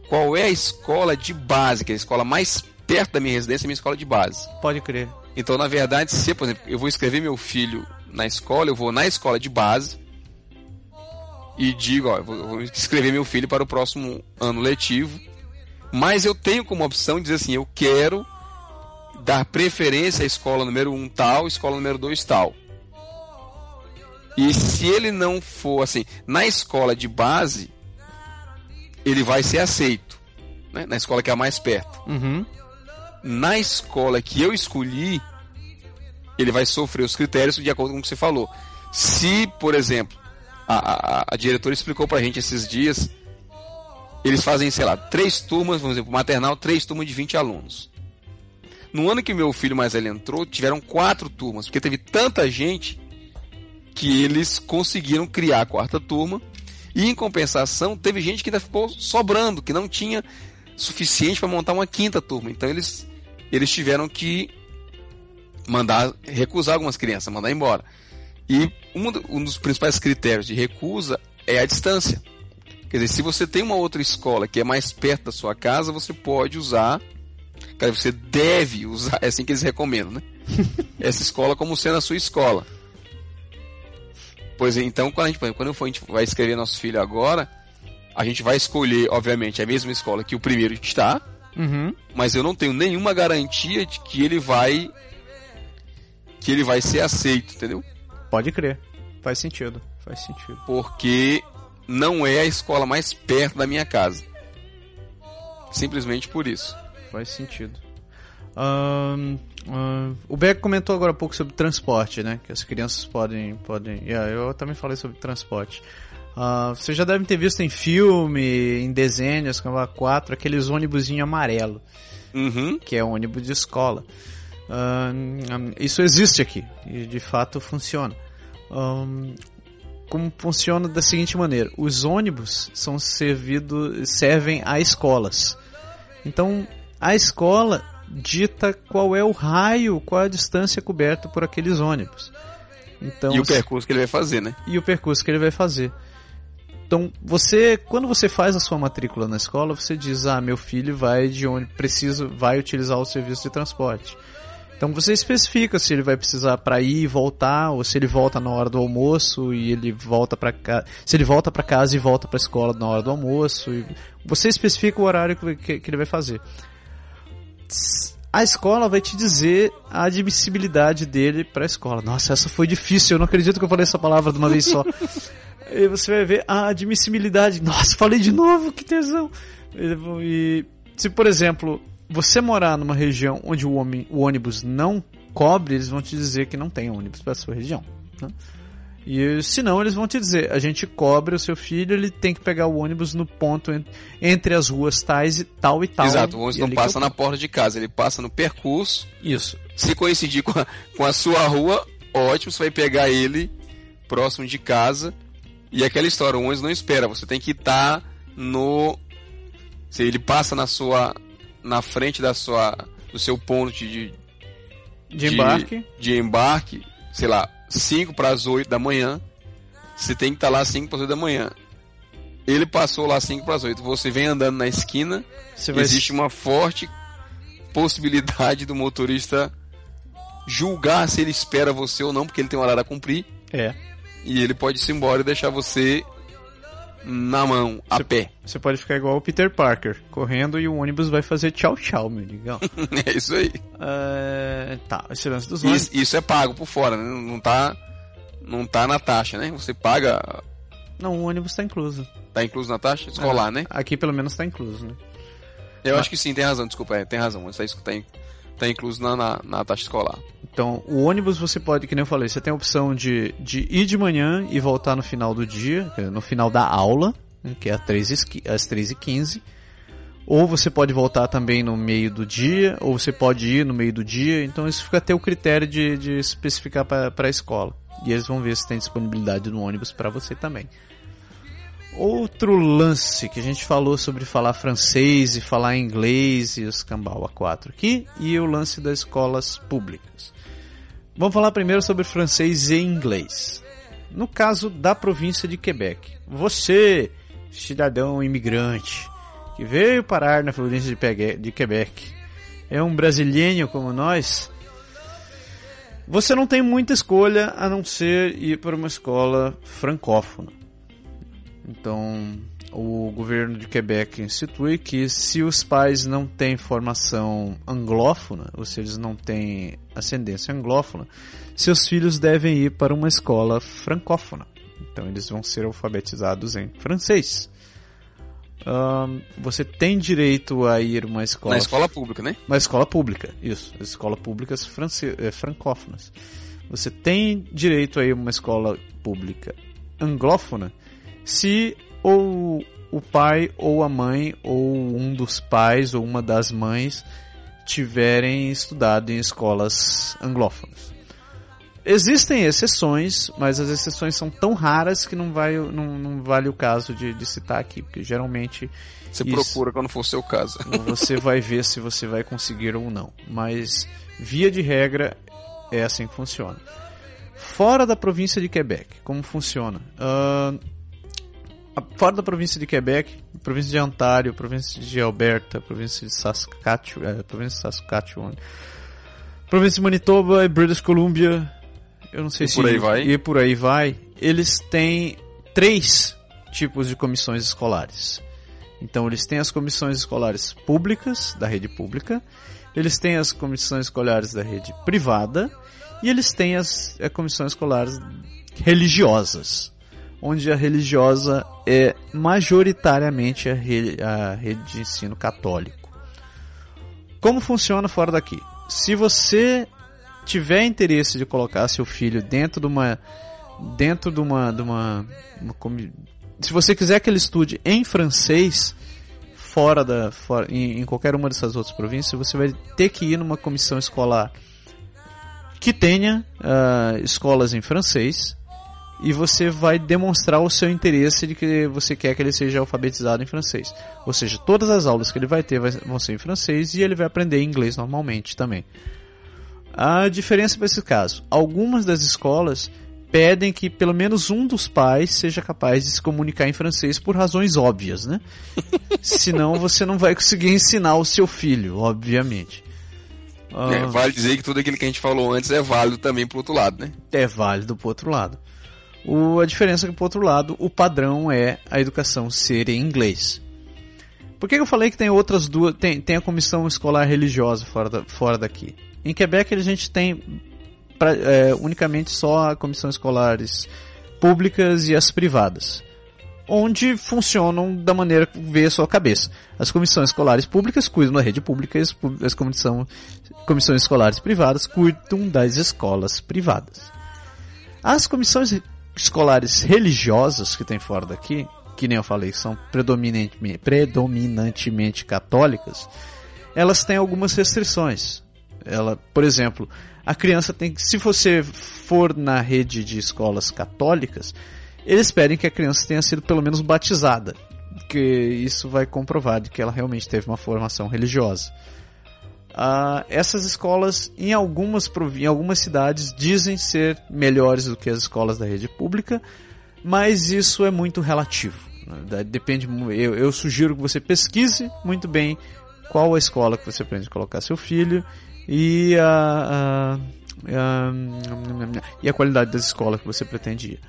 qual é a escola de base, que é a escola mais perto da minha residência, é a minha escola de base. Pode crer. Então, na verdade, se, por exemplo, eu vou escrever meu filho na escola, eu vou na escola de base, e digo, ó, vou inscrever meu filho para o próximo ano letivo, mas eu tenho como opção dizer assim, eu quero dar preferência à escola número 1 um, tal, escola número 2 tal. E se ele não for assim, na escola de base, ele vai ser aceito, né? na escola que é a mais perto. Uhum. Na escola que eu escolhi, ele vai sofrer os critérios de acordo com o que você falou. Se, por exemplo, a, a, diretora explicou pra gente esses dias. Eles fazem, sei lá, três turmas, vamos dizer, maternal, três turmas de 20 alunos. No ano que meu filho mais velho entrou, tiveram quatro turmas, porque teve tanta gente que eles conseguiram criar a quarta turma. E em compensação, teve gente que ainda ficou sobrando, que não tinha suficiente para montar uma quinta turma. Então eles, eles tiveram que mandar recusar algumas crianças, mandar embora. E um, dos principais critérios de recusa é a distância. Quer dizer, se você tem uma outra escola que é mais perto da sua casa, você pode usar, cara, você deve usar, é assim que eles recomendam, né? Essa escola como sendo a sua escola. Pois é, então, quando a gente, quando a gente vai escrever nosso filho agora, a gente vai escolher, obviamente, a mesma escola que o primeiro está, uhum. mas eu não tenho nenhuma garantia de que ele vai que ele vai ser aceito, entendeu? Pode crer. Faz sentido. Faz sentido. Porque não é a escola mais perto da minha casa. Simplesmente por isso. Faz sentido. Um, um, o Beck comentou agora há pouco sobre transporte, né? Que as crianças podem. podem yeah, eu também falei sobre transporte. Uh, vocês já devem ter visto em filme, em desenhos, como a 4, aqueles ônibus amarelo. Uhum. Que é ônibus de escola. Uh, isso existe aqui. E de fato funciona. Um, como funciona da seguinte maneira: os ônibus são servidos, servem a escolas. Então, a escola dita qual é o raio, qual é a distância coberta por aqueles ônibus. Então, e o percurso que ele vai fazer, né? E o percurso que ele vai fazer. Então, você, quando você faz a sua matrícula na escola, você diz: "Ah, meu filho vai de onde preciso, vai utilizar o serviço de transporte". Então você especifica se ele vai precisar para ir e voltar, ou se ele volta na hora do almoço e ele volta para casa, se ele volta para casa e volta para a escola na hora do almoço. você especifica o horário que, que ele vai fazer. A escola vai te dizer a admissibilidade dele para a escola. Nossa, essa foi difícil. Eu não acredito que eu falei essa palavra de uma vez só. e você vai ver a admissibilidade. Nossa, falei de novo, que tesão. E se, por exemplo, você morar numa região onde o, homem, o ônibus não cobre, eles vão te dizer que não tem ônibus para sua região. Né? E se não, eles vão te dizer: a gente cobre o seu filho, ele tem que pegar o ônibus no ponto entre as ruas tais e tal e tal. Exato, o ônibus não passa na porta de casa, ele passa no percurso. Isso. Se coincidir com a, com a sua rua, ótimo, você vai pegar ele próximo de casa. E aquela história, o ônibus não espera, você tem que estar tá no. Se ele passa na sua na frente da sua, do seu ponto de, de embarque, de, de embarque, sei lá, 5 para as 8 da manhã, você tem que estar tá lá 5 para as 8 da manhã. Ele passou lá 5 para as 8, você vem andando na esquina, existe uma forte possibilidade do motorista julgar se ele espera você ou não, porque ele tem um horário a cumprir. É. E ele pode ir embora e deixar você na mão, a você, pé. Você pode ficar igual o Peter Parker, correndo e o ônibus vai fazer tchau tchau, meu legal. é isso aí. Uh, tá, esse lance dos ônibus. Isso, isso, é pago por fora, né? Não tá, não tá na taxa, né? Você paga. Não, o ônibus tá incluso. Tá incluso na taxa? Escolar, é, né? Aqui pelo menos tá incluso, né? Eu Mas... acho que sim, tem razão, desculpa, é, tem razão. Isso tá, tá incluso na, na, na taxa escolar. Então, o ônibus você pode, que nem eu falei, você tem a opção de, de ir de manhã e voltar no final do dia, no final da aula, né, que é às 3h15. Ou você pode voltar também no meio do dia, ou você pode ir no meio do dia. Então, isso fica até o critério de, de especificar para a escola. E eles vão ver se tem disponibilidade no ônibus para você também. Outro lance que a gente falou sobre falar francês e falar inglês e os cambau A4 aqui, e o lance das escolas públicas. Vamos falar primeiro sobre francês e inglês. No caso da província de Quebec, você, cidadão imigrante, que veio parar na província de Quebec, é um brasileiro como nós, você não tem muita escolha a não ser ir para uma escola francófona. Então, o governo de Quebec institui que se os pais não têm formação anglófona, ou se eles não têm ascendência anglófona, seus filhos devem ir para uma escola francófona. Então eles vão ser alfabetizados em francês. Um, você tem direito a ir uma escola. Na escola pública, né? Uma escola pública, isso. Escolas públicas france... Eh, francófonas. Você tem direito a ir uma escola pública anglófona se ou o pai ou a mãe ou um dos pais ou uma das mães tiverem estudado em escolas anglófonas. Existem exceções, mas as exceções são tão raras que não, vai, não, não vale o caso de, de citar aqui, porque geralmente. Você isso, procura quando for seu caso. Você vai ver se você vai conseguir ou não. Mas, via de regra, é assim que funciona. Fora da província de Quebec, como funciona? Uh, fora da província de Quebec, província de Ontário, província de Alberta, província de Saskatchewan, é, província de Saskatchewan, província de Manitoba e British Columbia, eu não sei e se por aí vai. e por aí vai, eles têm três tipos de comissões escolares. Então eles têm as comissões escolares públicas da rede pública, eles têm as comissões escolares da rede privada E eles têm as é, comissões escolares religiosas, onde a religiosa é majoritariamente a, re, a rede de ensino católico. Como funciona fora daqui? Se você tiver interesse de colocar seu filho dentro de uma dentro de uma, de uma, uma se você quiser que ele estude em francês fora da fora, em, em, qualquer uma dessas outras províncias, você vai ter que ir numa comissão escolar que tenha uh, escolas em francês e você vai demonstrar o seu interesse de que você quer que ele seja alfabetizado em francês. Ou seja, todas as aulas que ele vai ter vão ser em francês e ele vai aprender inglês normalmente também. A diferença para esse caso, algumas das escolas pedem que pelo menos um dos pais seja capaz de se comunicar em francês por razões óbvias, né? Senão você não vai conseguir ensinar o seu filho, obviamente. É, ah. vale dizer que tudo aquilo que a gente falou antes é válido também pro outro lado, né? É válido pro outro lado. O, a diferença é que pro outro lado, o padrão é a educação ser em inglês. Por que, eu falei que tem outras duas. Tem, tem a comissão escolar religiosa fora, da, fora daqui? Em Quebec a gente tem pra, é, unicamente só a comissão escolares públicas e as privadas, onde funcionam da maneira que vê a sua cabeça. As comissões escolares públicas cuidam da rede pública e as, as comissões escolares privadas cuidam das escolas privadas. As comissões escolares religiosas que tem fora daqui, que nem eu falei, são predominantemente, predominantemente católicas, elas têm algumas restrições. Ela, por exemplo, a criança tem que, se você for na rede de escolas católicas, eles pedem que a criança tenha sido pelo menos batizada, que isso vai comprovar de que ela realmente teve uma formação religiosa. Uh, essas escolas, em algumas, em algumas cidades, dizem ser melhores do que as escolas da rede pública, mas isso é muito relativo. Né? Depende. Eu, eu sugiro que você pesquise muito bem qual a escola que você pretende colocar seu filho e a, a, a, e a qualidade das escolas que você pretende ir.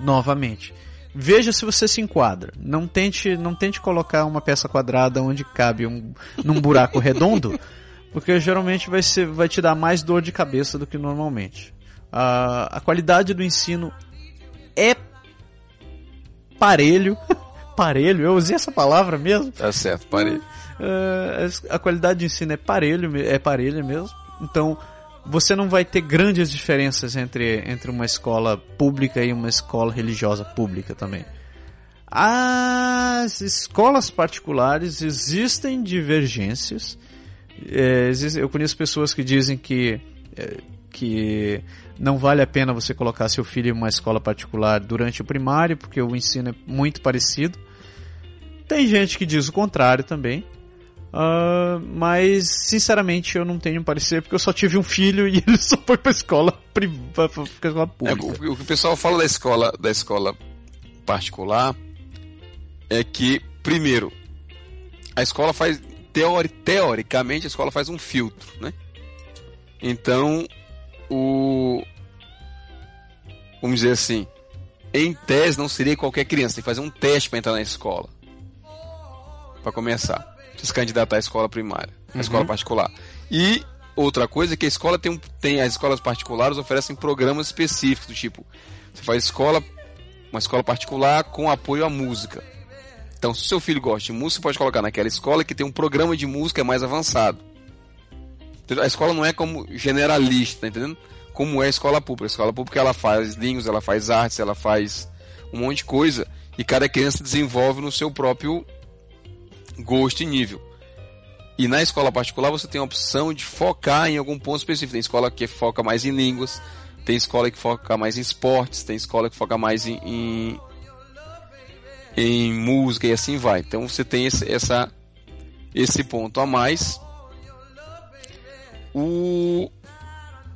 Novamente, veja se você se enquadra. Não tente, não tente colocar uma peça quadrada onde cabe um, num buraco redondo, porque geralmente vai, ser, vai te dar mais dor de cabeça do que normalmente. A, a qualidade do ensino é parelho. parelho, eu usei essa palavra mesmo? Tá certo, parelho. Uh, a qualidade de ensino é parelho, é parelha mesmo. Então, você não vai ter grandes diferenças entre, entre uma escola pública e uma escola religiosa pública também. As escolas particulares existem divergências. É, eu conheço pessoas que dizem que, é, que não vale a pena você colocar seu filho em uma escola particular durante o primário, porque o ensino é muito parecido. Tem gente que diz o contrário também. Uh, mas, sinceramente, eu não tenho um parecer porque eu só tive um filho e ele só foi pra escola privada, pra escola pública. É, o, o, que o pessoal fala da escola, da escola particular é que, primeiro, a escola faz, teori, teoricamente, a escola faz um filtro, né? Então, o. Vamos dizer assim, em tese não seria qualquer criança, tem que fazer um teste para entrar na escola. Para começar se candidatar à escola primária, à uhum. escola particular. E outra coisa é que a escola tem, um, tem as escolas particulares oferecem programas específicos do tipo você faz escola uma escola particular com apoio à música. Então, se o seu filho gosta de música, você pode colocar naquela escola que tem um programa de música mais avançado. A escola não é como generalista, tá entendendo? Como é a escola pública. A escola pública ela faz línguas, ela faz artes, ela faz um monte de coisa e cada criança desenvolve no seu próprio gosto e nível. E na escola particular você tem a opção de focar em algum ponto específico. Tem escola que foca mais em línguas, tem escola que foca mais em esportes, tem escola que foca mais em, em, em música e assim vai. Então você tem esse, essa, esse ponto a mais. O...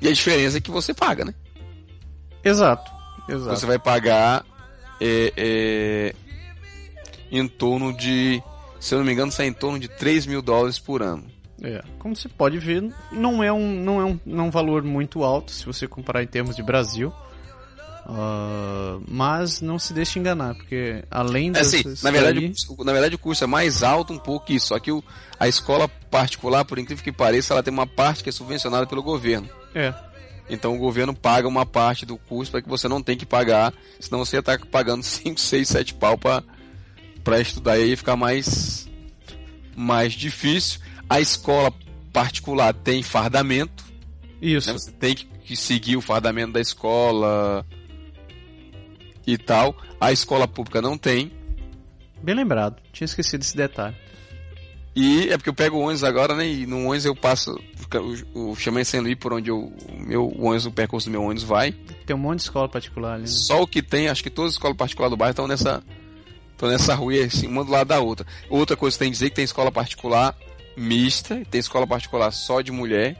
E a diferença é que você paga, né? Exato. Exato. Você vai pagar é, é, em torno de se eu não me engano, sai em torno de 3 mil dólares por ano. É, como você pode ver, não é um, não é um, não é um valor muito alto se você comparar em termos de Brasil. Uh, mas não se deixe enganar, porque além é assim, na verdade, o, na verdade o custo é mais alto um pouco isso, só que o, a escola particular, por incrível que pareça, ela tem uma parte que é subvencionada pelo governo. É. Então o governo paga uma parte do custo para que você não tenha que pagar, senão você ia estar pagando 5, 6, 7 pau para estudar e aí ficar mais, mais difícil. A escola particular tem fardamento. Isso. Né? Você tem que seguir o fardamento da escola e tal. A escola pública não tem. Bem lembrado, tinha esquecido esse detalhe. E é porque eu pego o ônibus agora, né? E no ônibus eu passo. O, o Chamei Saint Louis, por onde eu, o meu o ônibus, o percurso do meu ônibus vai. Tem um monte de escola particular ali. Né? Só o que tem, acho que todas as escolas particulares do bairro estão nessa. Estão nessa rua, assim, uma do lado da outra. Outra coisa que tem que dizer que tem escola particular mista, tem escola particular só de mulher,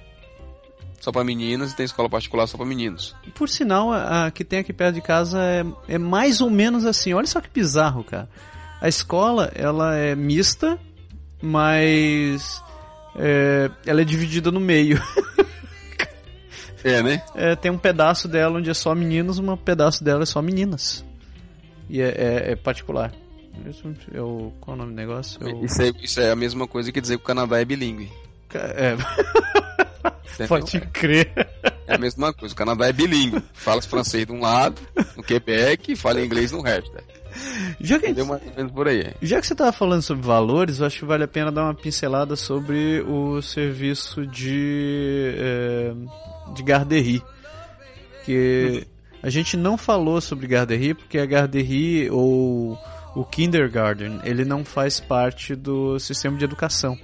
só para meninas, e tem escola particular só para meninos. Por sinal, a, a, que tem aqui perto de casa é, é mais ou menos assim. Olha só que bizarro, cara. A escola, ela é mista, mas é, ela é dividida no meio. é, né? É, tem um pedaço dela onde é só meninos, um pedaço dela é só meninas. E é, é, é particular. Isso é o, qual é o nome do negócio? É o... Isso, é, isso é a mesma coisa que dizer que o Canadá é bilíngue. É. Pode crer. É a mesma coisa. O Canadá é bilíngue. Fala francês de um lado, no Quebec, e fala inglês no resto. Já que, gente, por aí. já que você estava falando sobre valores, eu acho que vale a pena dar uma pincelada sobre o serviço de, é, de garderie. Que a gente não falou sobre garderie porque a garderie ou o kindergarten ele não faz parte do sistema de educação.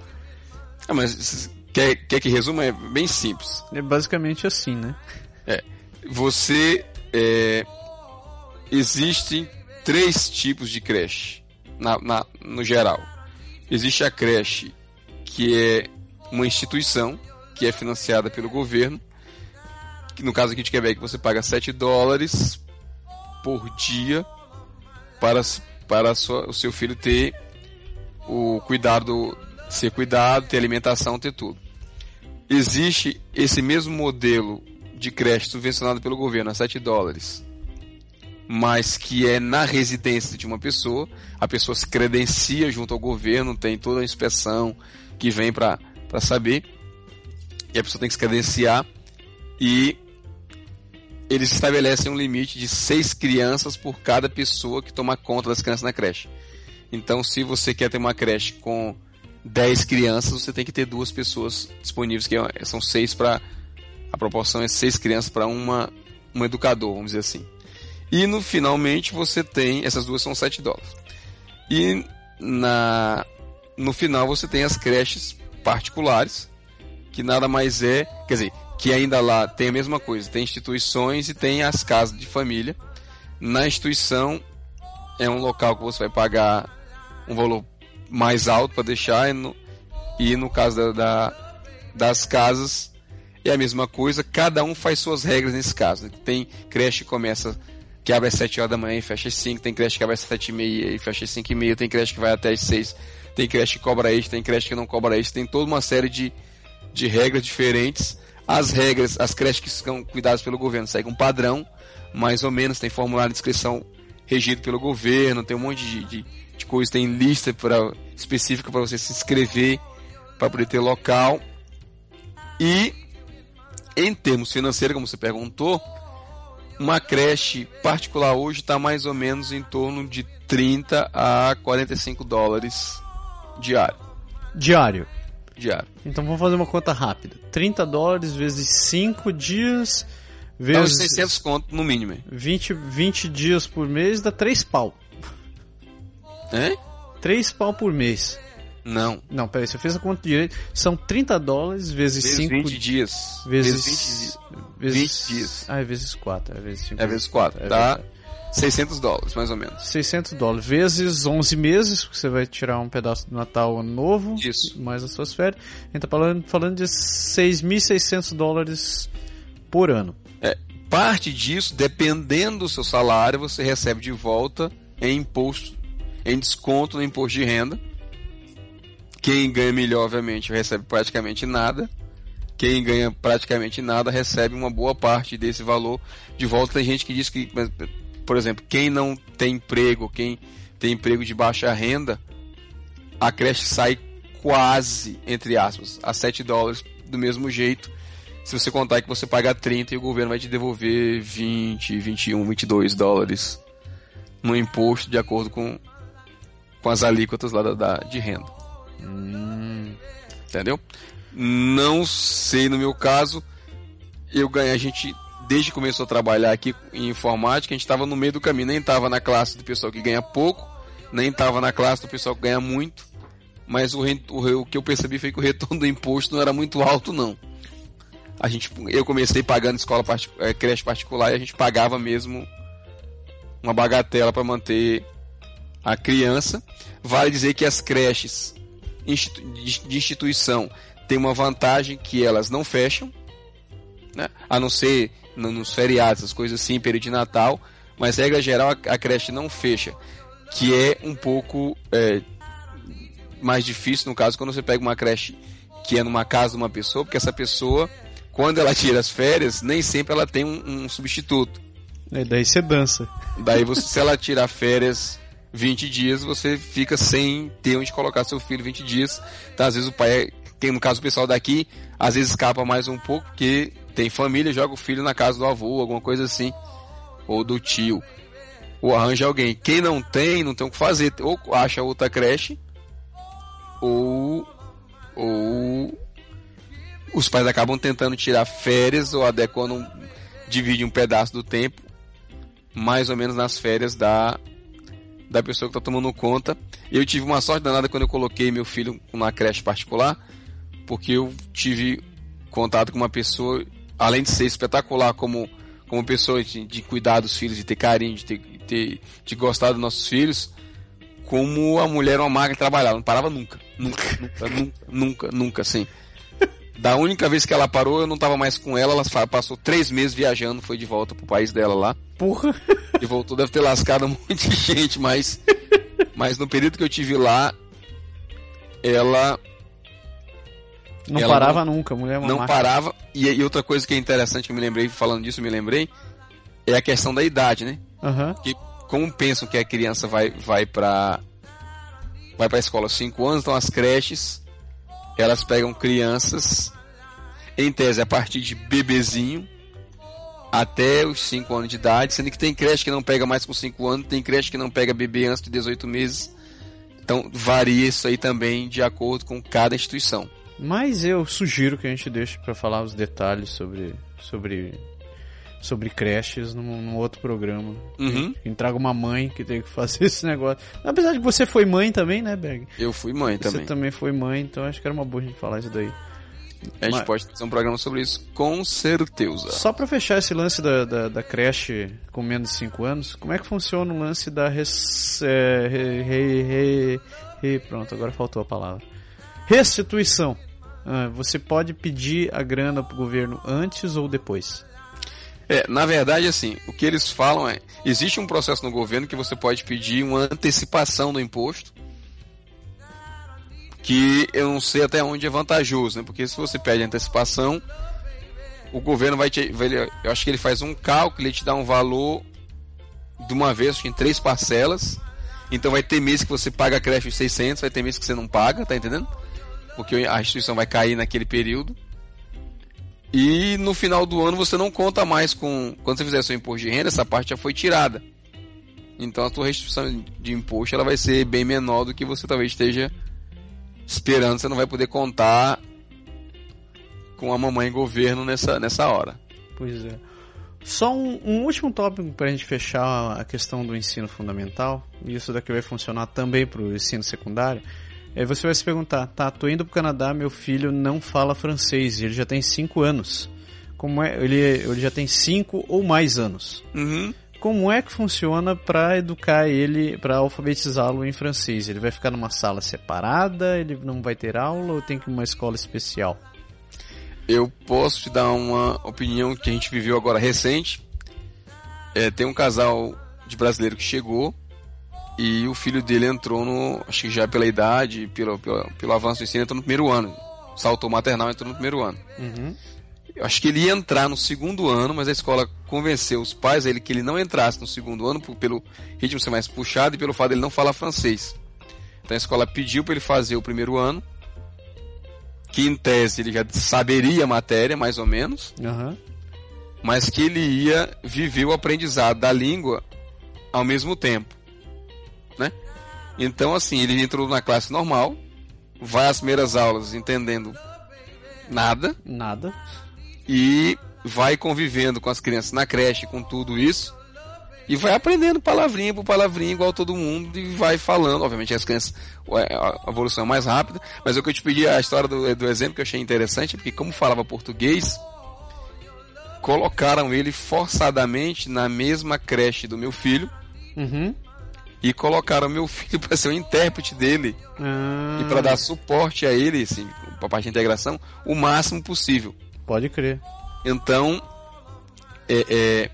Ah, mas quer, quer que resuma? É bem simples. É basicamente assim, né? É. Você. É, existem três tipos de creche, na, na, no geral. Existe a creche, que é uma instituição, que é financiada pelo governo, que no caso aqui de Quebec você paga 7 dólares por dia para, para sua, o seu filho ter o cuidado, ser cuidado, ter alimentação, ter tudo. Existe esse mesmo modelo de creche subvencionado pelo governo a 7 dólares mas que é na residência de uma pessoa. A pessoa se credencia junto ao governo, tem toda a inspeção que vem para saber. E a pessoa tem que se credenciar. E eles estabelecem um limite de seis crianças por cada pessoa que toma conta das crianças na creche. Então, se você quer ter uma creche com 10 crianças, você tem que ter duas pessoas disponíveis, que é, são seis para. A proporção é seis crianças para uma um educador, vamos dizer assim. E no finalmente você tem, essas duas são 7 dólares. E na no final você tem as creches particulares, que nada mais é, quer dizer, que ainda lá tem a mesma coisa, tem instituições e tem as casas de família. Na instituição é um local que você vai pagar um valor mais alto para deixar e no, e no caso da, da, das casas é a mesma coisa, cada um faz suas regras nesse caso. Tem creche que começa que abre às 7 horas da manhã e fecha às 5, tem creche que abre às 7 e meia e fecha às 5 e meia, tem creche que vai até às 6, tem creche que cobra extra, tem creche que não cobra extra, tem toda uma série de, de regras diferentes. As regras, as creches que são cuidadas pelo governo seguem um padrão, mais ou menos, tem formulário de inscrição regido pelo governo, tem um monte de, de, de coisa, tem lista pra, específica para você se inscrever, para poder ter local. E em termos financeiros, como você perguntou, uma creche particular hoje está mais ou menos em torno de 30 a 45 dólares diário. Diário. Diário. Então vamos fazer uma conta rápida. 30 dólares vezes 5 dias vezes. Dá uns 600 conto no mínimo. 20, 20 dias por mês dá 3 pau. É? 3 pau por mês. Não. Não, peraí, você fez a conta direito. São 30 dólares vezes 5 20 dias. Vezes, vezes 20, vezes, 20 dias. Ah, é vezes 4. É vezes 5. É vezes 4. É dá 600 dólares, mais ou menos. 600 dólares. Vezes 11 meses, porque você vai tirar um pedaço do Natal Ano Novo. Isso. Mais as suas férias. A gente tá falando, falando de 6.600 dólares por ano. É, parte disso, dependendo do seu salário, você recebe de volta em imposto, em desconto no imposto de renda quem ganha melhor, obviamente, recebe praticamente nada. Quem ganha praticamente nada recebe uma boa parte desse valor de volta. Tem gente que diz que, por exemplo, quem não tem emprego, quem tem emprego de baixa renda, a creche sai quase, entre aspas, a 7 dólares do mesmo jeito, se você contar que você paga 30 e o governo vai te devolver 20, 21, 22 dólares no imposto de acordo com, com as alíquotas lá da, da de renda. Hum. Entendeu? Não sei no meu caso, eu ganhei, a gente desde que começou a trabalhar aqui em informática, a gente estava no meio do caminho, nem estava na classe do pessoal que ganha pouco, nem estava na classe do pessoal que ganha muito, mas o, o, o que eu percebi foi que o retorno do imposto não era muito alto não. A gente, eu comecei pagando escola é, creche particular e a gente pagava mesmo uma bagatela para manter a criança. Vale dizer que as creches de instituição têm uma vantagem que elas não fecham, né? a não ser nos feriados, as coisas assim, período de Natal, mas regra geral a, a creche não fecha, que é um pouco é, mais difícil no caso quando você pega uma creche que é numa casa de uma pessoa, porque essa pessoa, quando ela tira as férias, nem sempre ela tem um, um substituto. E daí você dança. Daí você, se ela tirar férias 20 dias, você fica sem ter onde colocar seu filho 20 dias. Então, às vezes o pai, tem no caso o pessoal daqui, às vezes escapa mais um pouco, porque tem família, joga o filho na casa do avô, alguma coisa assim, ou do tio, ou arranja alguém. Quem não tem, não tem o que fazer, ou acha outra creche, ou, ou os pais acabam tentando tirar férias ou adequando, divide um pedaço do tempo, mais ou menos nas férias da, da pessoa que está tomando conta. Eu tive uma sorte danada quando eu coloquei meu filho numa creche particular, porque eu tive contato com uma pessoa além de ser espetacular como, como pessoa de, de cuidar dos filhos, de ter carinho, de, ter, de, de gostar dos nossos filhos, como a mulher uma máquina de trabalhar, não parava nunca, nunca, nunca, nunca, nunca, nunca, assim. Da única vez que ela parou, eu não tava mais com ela, ela passou três meses viajando, foi de volta pro país dela lá. Porra! E voltou, deve ter lascado um monte de gente, mas, mas no período que eu tive lá, ela não ela parava não, nunca, mulher é Não máquina. parava. E, e, outra coisa que é interessante que eu me lembrei, falando disso, me lembrei, é a questão da idade, né? Uhum. Que como pensam que a criança vai, vai para vai para a escola aos 5 anos, então as creches elas pegam crianças em tese a partir de bebezinho até os 5 anos de idade, sendo que tem creche que não pega mais com 5 anos, tem creche que não pega bebê antes de 18 meses. Então varia isso aí também de acordo com cada instituição. Mas eu sugiro que a gente deixe para falar os detalhes sobre sobre sobre creches num, num outro programa. Uhum. Quem traga uma mãe que tem que fazer esse negócio. Apesar de que você foi mãe também, né, Berg? Eu fui mãe você também. Você também foi mãe, então acho que era uma boa a gente falar isso daí. A gente Mas... pode fazer um programa sobre isso, com certeza. Só para fechar esse lance da, da, da, creche com menos de 5 anos, como é que funciona o lance da res, é, re, re, re, re, pronto, agora faltou a palavra. Restituição. Ah, você pode pedir a grana pro governo antes ou depois? É, na verdade, assim, o que eles falam é: existe um processo no governo que você pode pedir uma antecipação do imposto, que eu não sei até onde é vantajoso, né? Porque se você pede antecipação, o governo vai te. Vai, eu acho que ele faz um cálculo, ele te dá um valor de uma vez, em três parcelas. Então vai ter mês que você paga a creche de 600, vai ter mês que você não paga, tá entendendo? Porque a instituição vai cair naquele período. E no final do ano você não conta mais com. Quando você fizer seu imposto de renda, essa parte já foi tirada. Então a sua restituição de imposto ela vai ser bem menor do que você talvez esteja esperando. Você não vai poder contar com a mamãe governo nessa, nessa hora. Pois é. Só um, um último tópico para a gente fechar a questão do ensino fundamental. E isso daqui vai funcionar também para o ensino secundário Aí você vai se perguntar, tá, tô indo pro Canadá, meu filho não fala francês, ele já tem 5 anos. Como é, ele, ele já tem 5 ou mais anos. Uhum. Como é que funciona para educar ele, para alfabetizá-lo em francês? Ele vai ficar numa sala separada, ele não vai ter aula ou tem que ir uma escola especial? Eu posso te dar uma opinião que a gente viveu agora recente. É, tem um casal de brasileiro que chegou e o filho dele entrou no. Acho que já pela idade, pelo, pelo, pelo avanço do ensino, entrou no primeiro ano. Saltou maternal entrou no primeiro ano. Uhum. Eu acho que ele ia entrar no segundo ano, mas a escola convenceu os pais a ele que ele não entrasse no segundo ano, pelo ritmo ser mais puxado e pelo fato de ele não falar francês. Então a escola pediu para ele fazer o primeiro ano. que em tese ele já saberia a matéria, mais ou menos, Aham. mas que ele ia viver o aprendizado da língua ao mesmo tempo, né? Então, assim, ele entrou na classe normal, vai às primeiras aulas entendendo nada Nada. e vai convivendo com as crianças na creche, com tudo isso, e vai aprendendo palavrinha por palavrinha igual todo mundo e vai falando. Obviamente as crianças, a evolução é mais rápida, mas o que eu te pedi, a história do, do exemplo que eu achei interessante, porque como falava português, colocaram ele forçadamente na mesma creche do meu filho Uhum. E colocaram meu filho para ser o intérprete dele Ah, e para dar suporte a ele, assim, para parte de integração, o máximo possível. Pode crer. Então, é, é,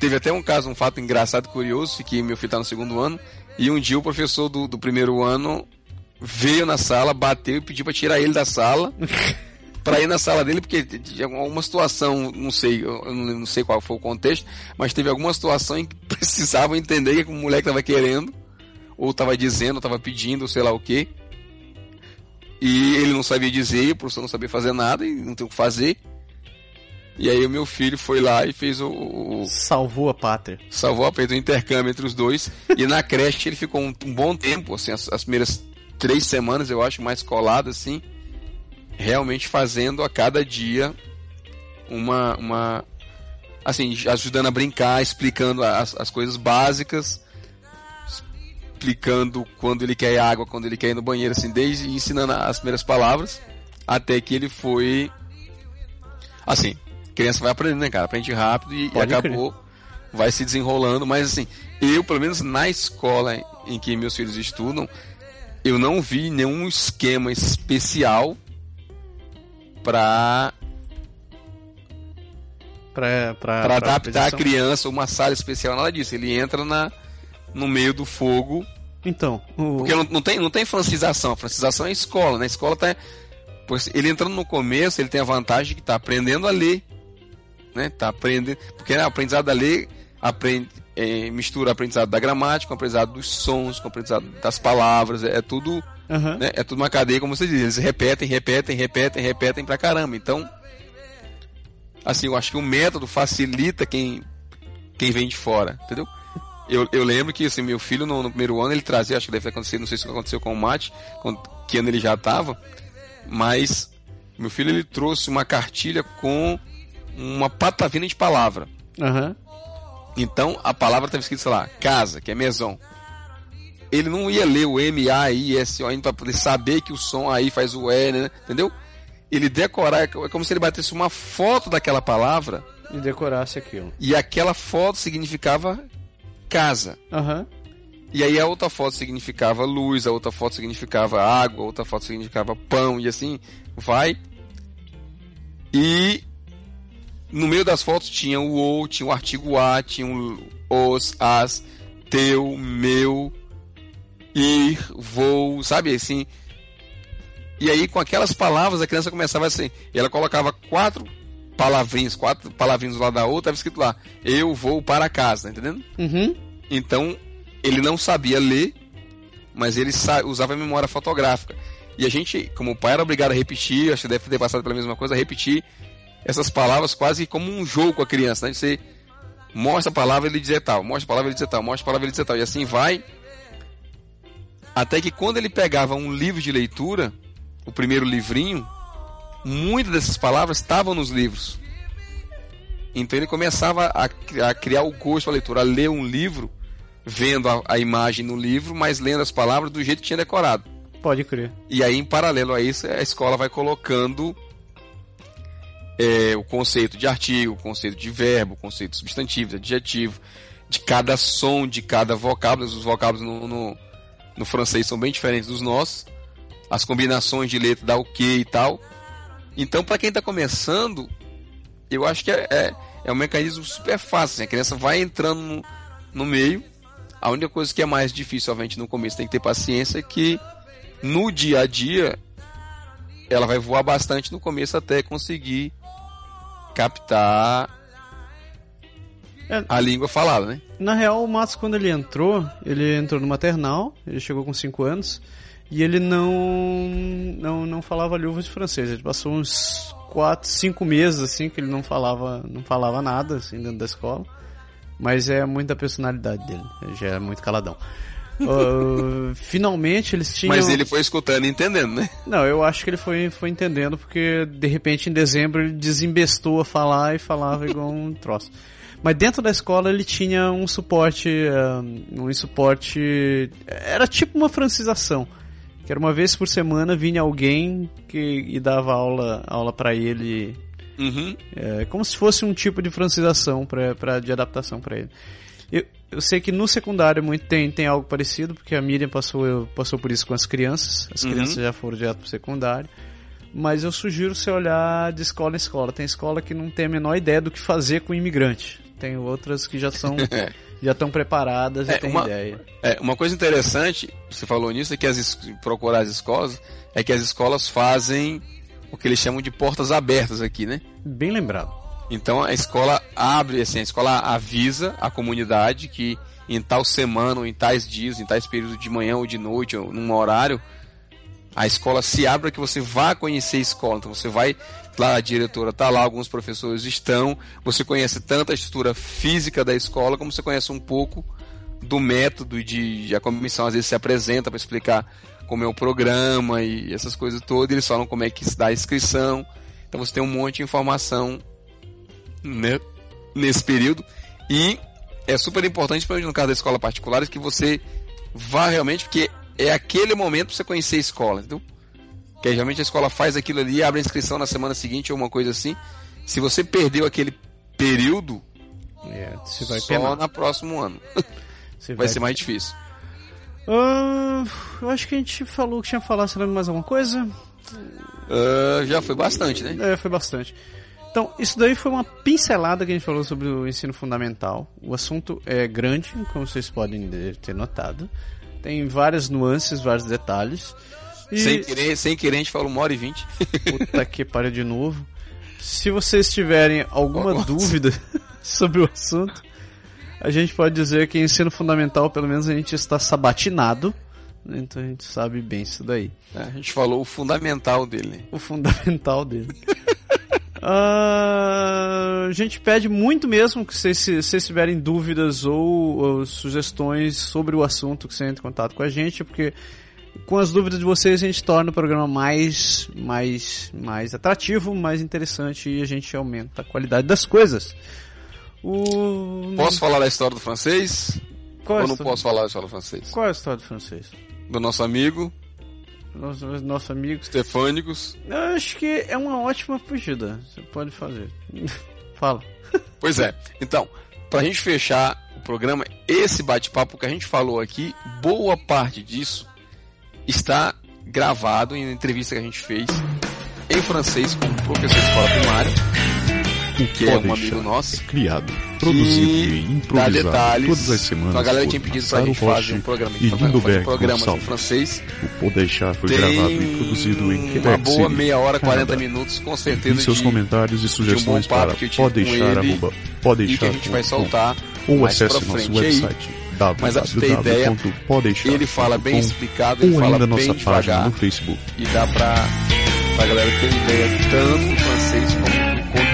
teve até um caso, um fato engraçado, curioso, que meu filho está no segundo ano, e um dia o professor do, do primeiro ano veio na sala, bateu e pediu para tirar ele da sala, para ir na sala dele, porque tinha alguma situação, não sei, não sei qual foi o contexto, mas teve alguma situação em que precisavam entender o que o moleque estava querendo, ou estava dizendo, ou estava pedindo, sei lá o que. E ele não sabia dizer, o professor não sabia fazer nada, e não tem o que fazer. E aí o meu filho foi lá e fez o, o- Salvou a pátria. salvou a peito o intercâmbio entre os dois. e na creche ele ficou um, um bom tempo, assim, as, as primeiras três semanas eu acho mais colado assim, realmente fazendo a cada dia uma uma assim ajudando a brincar, explicando as, as coisas básicas, explicando quando ele quer água, quando ele quer ir no banheiro, assim, desde ensinando as primeiras palavras até que ele foi assim criança vai aprendendo, né, cara? Aprende rápido e, e acabou, vai se desenrolando. Mas assim, eu, pelo menos na escola em que meus filhos estudam, eu não vi nenhum esquema especial para Pra, pra, para adaptar a aquisição. criança, uma sala especial, nada disso. Ele entra na, no meio do fogo. Então, o... Porque não, não tem, não tem francização. A francização é a escola, né? A escola tá. pois Ele entrando no começo, ele tem a vantagem de que tá aprendendo a ler. Né? Tá aprendendo. Porque né, o aprendizado da ler aprende, é, mistura aprendizado da gramática, com o aprendizado dos sons, com o aprendizado das palavras. É, é tudo. Aham. né? É tudo uma cadeia, como você diz. Eles repetem, repetem, repetem, repetem pra caramba. Então. Assim, eu acho que o método facilita quem, quem vem de fora, entendeu? Eu, eu lembro que assim, meu filho no, no primeiro ano ele trazia, acho que deve ter acontecido, não sei se aconteceu com o Mate, quando, que ano ele já estava, mas meu filho ele trouxe uma cartilha com uma patavina de palavra. Aham. Então a palavra estava escrita, sei lá, casa, que é maison. Ele não ia ler o M, A, I, S, O, N para poder saber que o som aí faz o E, né? Entendeu? Ele decorar, é como se ele batesse uma foto daquela palavra E decorasse aquilo. e aquela foto significava casa. Aham. E aí a outra foto significava luz, a outra foto significava água, a outra foto significava pão, e assim vai. E no meio das fotos tinha o ou, tinha o artigo a, tinha o os, as, teu, meu, ir, vou, sabe assim. E aí com aquelas palavras a criança começava assim, e ela colocava quatro palavrinhas, quatro palavrinhas lado da outra, estava escrito lá, eu vou para casa, entendendo? Uhum. Então, ele não sabia ler, mas ele sa- usava a memória fotográfica. E a gente, como pai, era obrigado a repetir, acho que deve ter passado pela mesma coisa, a repetir essas palavras quase como um jogo com a criança, né? Você mostra a palavra ele dizer tal, mostra a palavra ele dizer tal, mostra a palavra ele dizer tal, e assim vai. Até que quando ele pegava um livro de leitura, o primeiro livrinho, muitas dessas palavras estavam nos livros. Então ele começava a, a criar o gosto pela leitura, a ler um livro, vendo a, a imagem no livro, mas lendo as palavras do jeito que tinha decorado. Pode crer. E aí, em paralelo a isso, a escola vai colocando é, o conceito de artigo, o conceito de verbo, o conceito de substantivo, de adjetivo, de cada som, de cada vocábulo. Os vocábulos no, no, no francês são bem diferentes dos nossos. As combinações de letra dá o que e tal. Então, para quem está começando, eu acho que é, é, é um mecanismo super fácil. assim, a criança vai entrando no, no meio. A única coisa que é mais difícil, obviamente, no começo tem que ter paciência, é que no dia a dia ela vai voar bastante no começo até conseguir captar É. a língua falada, né? Na real, o Matos, quando ele entrou, ele entrou no maternal, ele chegou com 5 anos, e ele não, não, não falava luvas de francês. Ele passou uns 4, 5 meses assim que ele não falava, não falava nada assim dentro da escola. Mas é muito da personalidade dele, ele já é muito caladão. Uh, finalmente eles tinham. Mas ele foi escutando e entendendo, né? Não, eu acho que ele foi, foi entendendo, porque de repente em dezembro ele desembestou a falar e falava igual um troço. Mas dentro da escola ele tinha um suporte. Um, um suporte. Era tipo uma francização. Que era uma vez por semana vinha alguém que, e dava aula, aula para ele. Uhum. É, como se fosse um tipo de francização pra, pra, de adaptação para ele. Eu, eu sei que no secundário muito tem, tem algo parecido, porque a Miriam passou, passou por isso com as crianças. As Uhum. crianças já foram direto pro secundário. Mas eu sugiro você olhar de escola em escola. Tem escola que não tem a menor ideia do que fazer com imigrante. Tem outras que já são É. já estão preparadas e É, têm uma- ideia. É, uma coisa interessante, você falou nisso, é que as, procurar as escolas, é que as escolas fazem o que eles chamam de portas abertas aqui, né? Bem lembrado. Então a escola abre, assim, a escola avisa a comunidade que em tal semana, ou em tais dias, em tais períodos de manhã ou de noite, ou num horário, a escola se abre para que você vá conhecer a escola. Então você vai lá, a diretora está lá, alguns professores estão, você conhece tanto a estrutura física da escola, como você conhece um pouco do método de, a comissão às vezes se apresenta para explicar como é o programa e essas coisas todas, eles falam como é que se dá a inscrição. Então você tem um monte de informação né, nesse período. E é super importante, principalmente no caso da escola particular, que você vá realmente, porque é aquele momento para você conhecer a escola, entendeu? Que geralmente a escola faz aquilo ali, abre a inscrição na semana seguinte ou uma coisa assim. Se você perdeu aquele período, É, você vai só penar. no próximo ano. Você Vai ser mais difícil. Ah, eu acho que a gente falou que tinha falado, lembra mais alguma coisa? Ah, já foi bastante, né? É, foi bastante. Então, isso daí foi uma pincelada que a gente falou sobre o ensino fundamental. O assunto é grande, como vocês podem ter notado. Tem várias nuances, vários detalhes. E... Sem, querer, sem querer, a gente fala uma hora e vinte. Puta que pariu de novo. Se vocês tiverem alguma Nossa. dúvida sobre o assunto, a gente pode dizer que ensino fundamental, pelo menos a gente está sabatinado. Então a gente sabe bem isso daí. A gente falou o fundamental dele. O fundamental dele. Ah, a gente pede muito mesmo que vocês, se vocês tiverem dúvidas ou, ou sugestões sobre o assunto, que você entre em contato com a gente, porque com as dúvidas de vocês a gente torna o programa mais, mais, mais atrativo, mais interessante e a gente aumenta a qualidade das coisas. O... Posso falar da história do francês? Qual é a ou não posso falar da história do francês? Qual é a história do francês? Do nosso amigo, Nosso, nosso amigo. Stefânicos. Eu acho que é uma ótima fugida. Você pode fazer. Fala. Pois é. Então, pra gente fechar o programa, esse bate-papo que a gente falou aqui, boa parte disso está gravado em entrevista que a gente fez em francês com um professor de escola primária, O que é um Pode amigo nosso. é criado, produzido e improvisado detalhes. todas as semanas Então a galera tinha pedido pra gente fazer um programa, e fazer um programa em Gonçalves. francês. O Pode Deixar foi Tem gravado e produzido em uma Quebec boa meia hora, 40 Canadá. minutos, com E certeza seus de, comentários e sugestões papo para que eu tive pode com deixar, ele arroba, pode e que a gente vai soltar ou acesse nosso frente aí. website Mas pra você ter ideia, Ele fala bem explicado, ele fala ainda bem nossa página devagar no Facebook. e dá pra, pra galera ter ideia tanto francês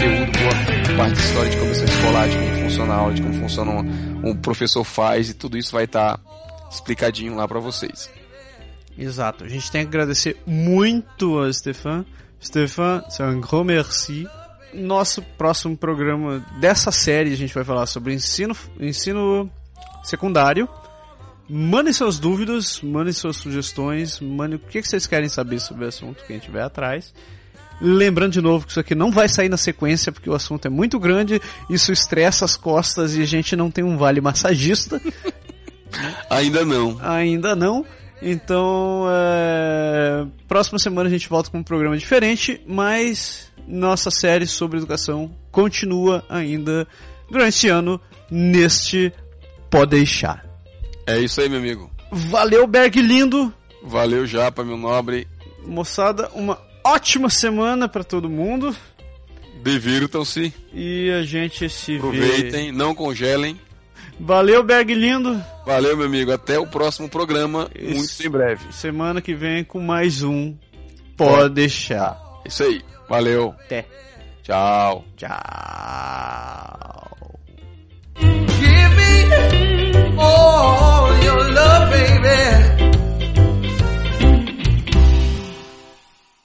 conteúdo, boa parte de história de comissão escolar, de como funciona a aula, de como funciona um, um professor faz e tudo isso vai estar explicadinho lá pra vocês. Exato. A gente tem que agradecer muito a Stefan. Stefan, c'est un grand merci. Nosso próximo programa dessa série a gente vai falar sobre ensino, ensino secundário. Mandem suas dúvidas, mandem suas sugestões, mandem o que vocês querem saber sobre o assunto, quem tiver atrás. Lembrando de novo que isso aqui não vai sair na sequência porque o assunto é muito grande, isso estressa as costas e a gente não tem um vale massagista. Ainda não. Ainda não. Então, é... próxima semana a gente volta com um programa diferente, mas nossa série sobre educação continua ainda durante esse ano neste Pode Deixar. É isso aí, meu amigo. Valeu, Berg lindo! Valeu, Japa, meu nobre. Moçada, uma ótima semana para todo mundo Divirtam-se, e a gente se vê. aproveitem, não congelem. Valeu, Berg lindo. Valeu, meu amigo. Até o próximo programa, Isso. muito em breve. Semana que vem com mais um. Pode deixar. Isso aí. Valeu. Até. Tchau. Tchau. Give me all your love, baby.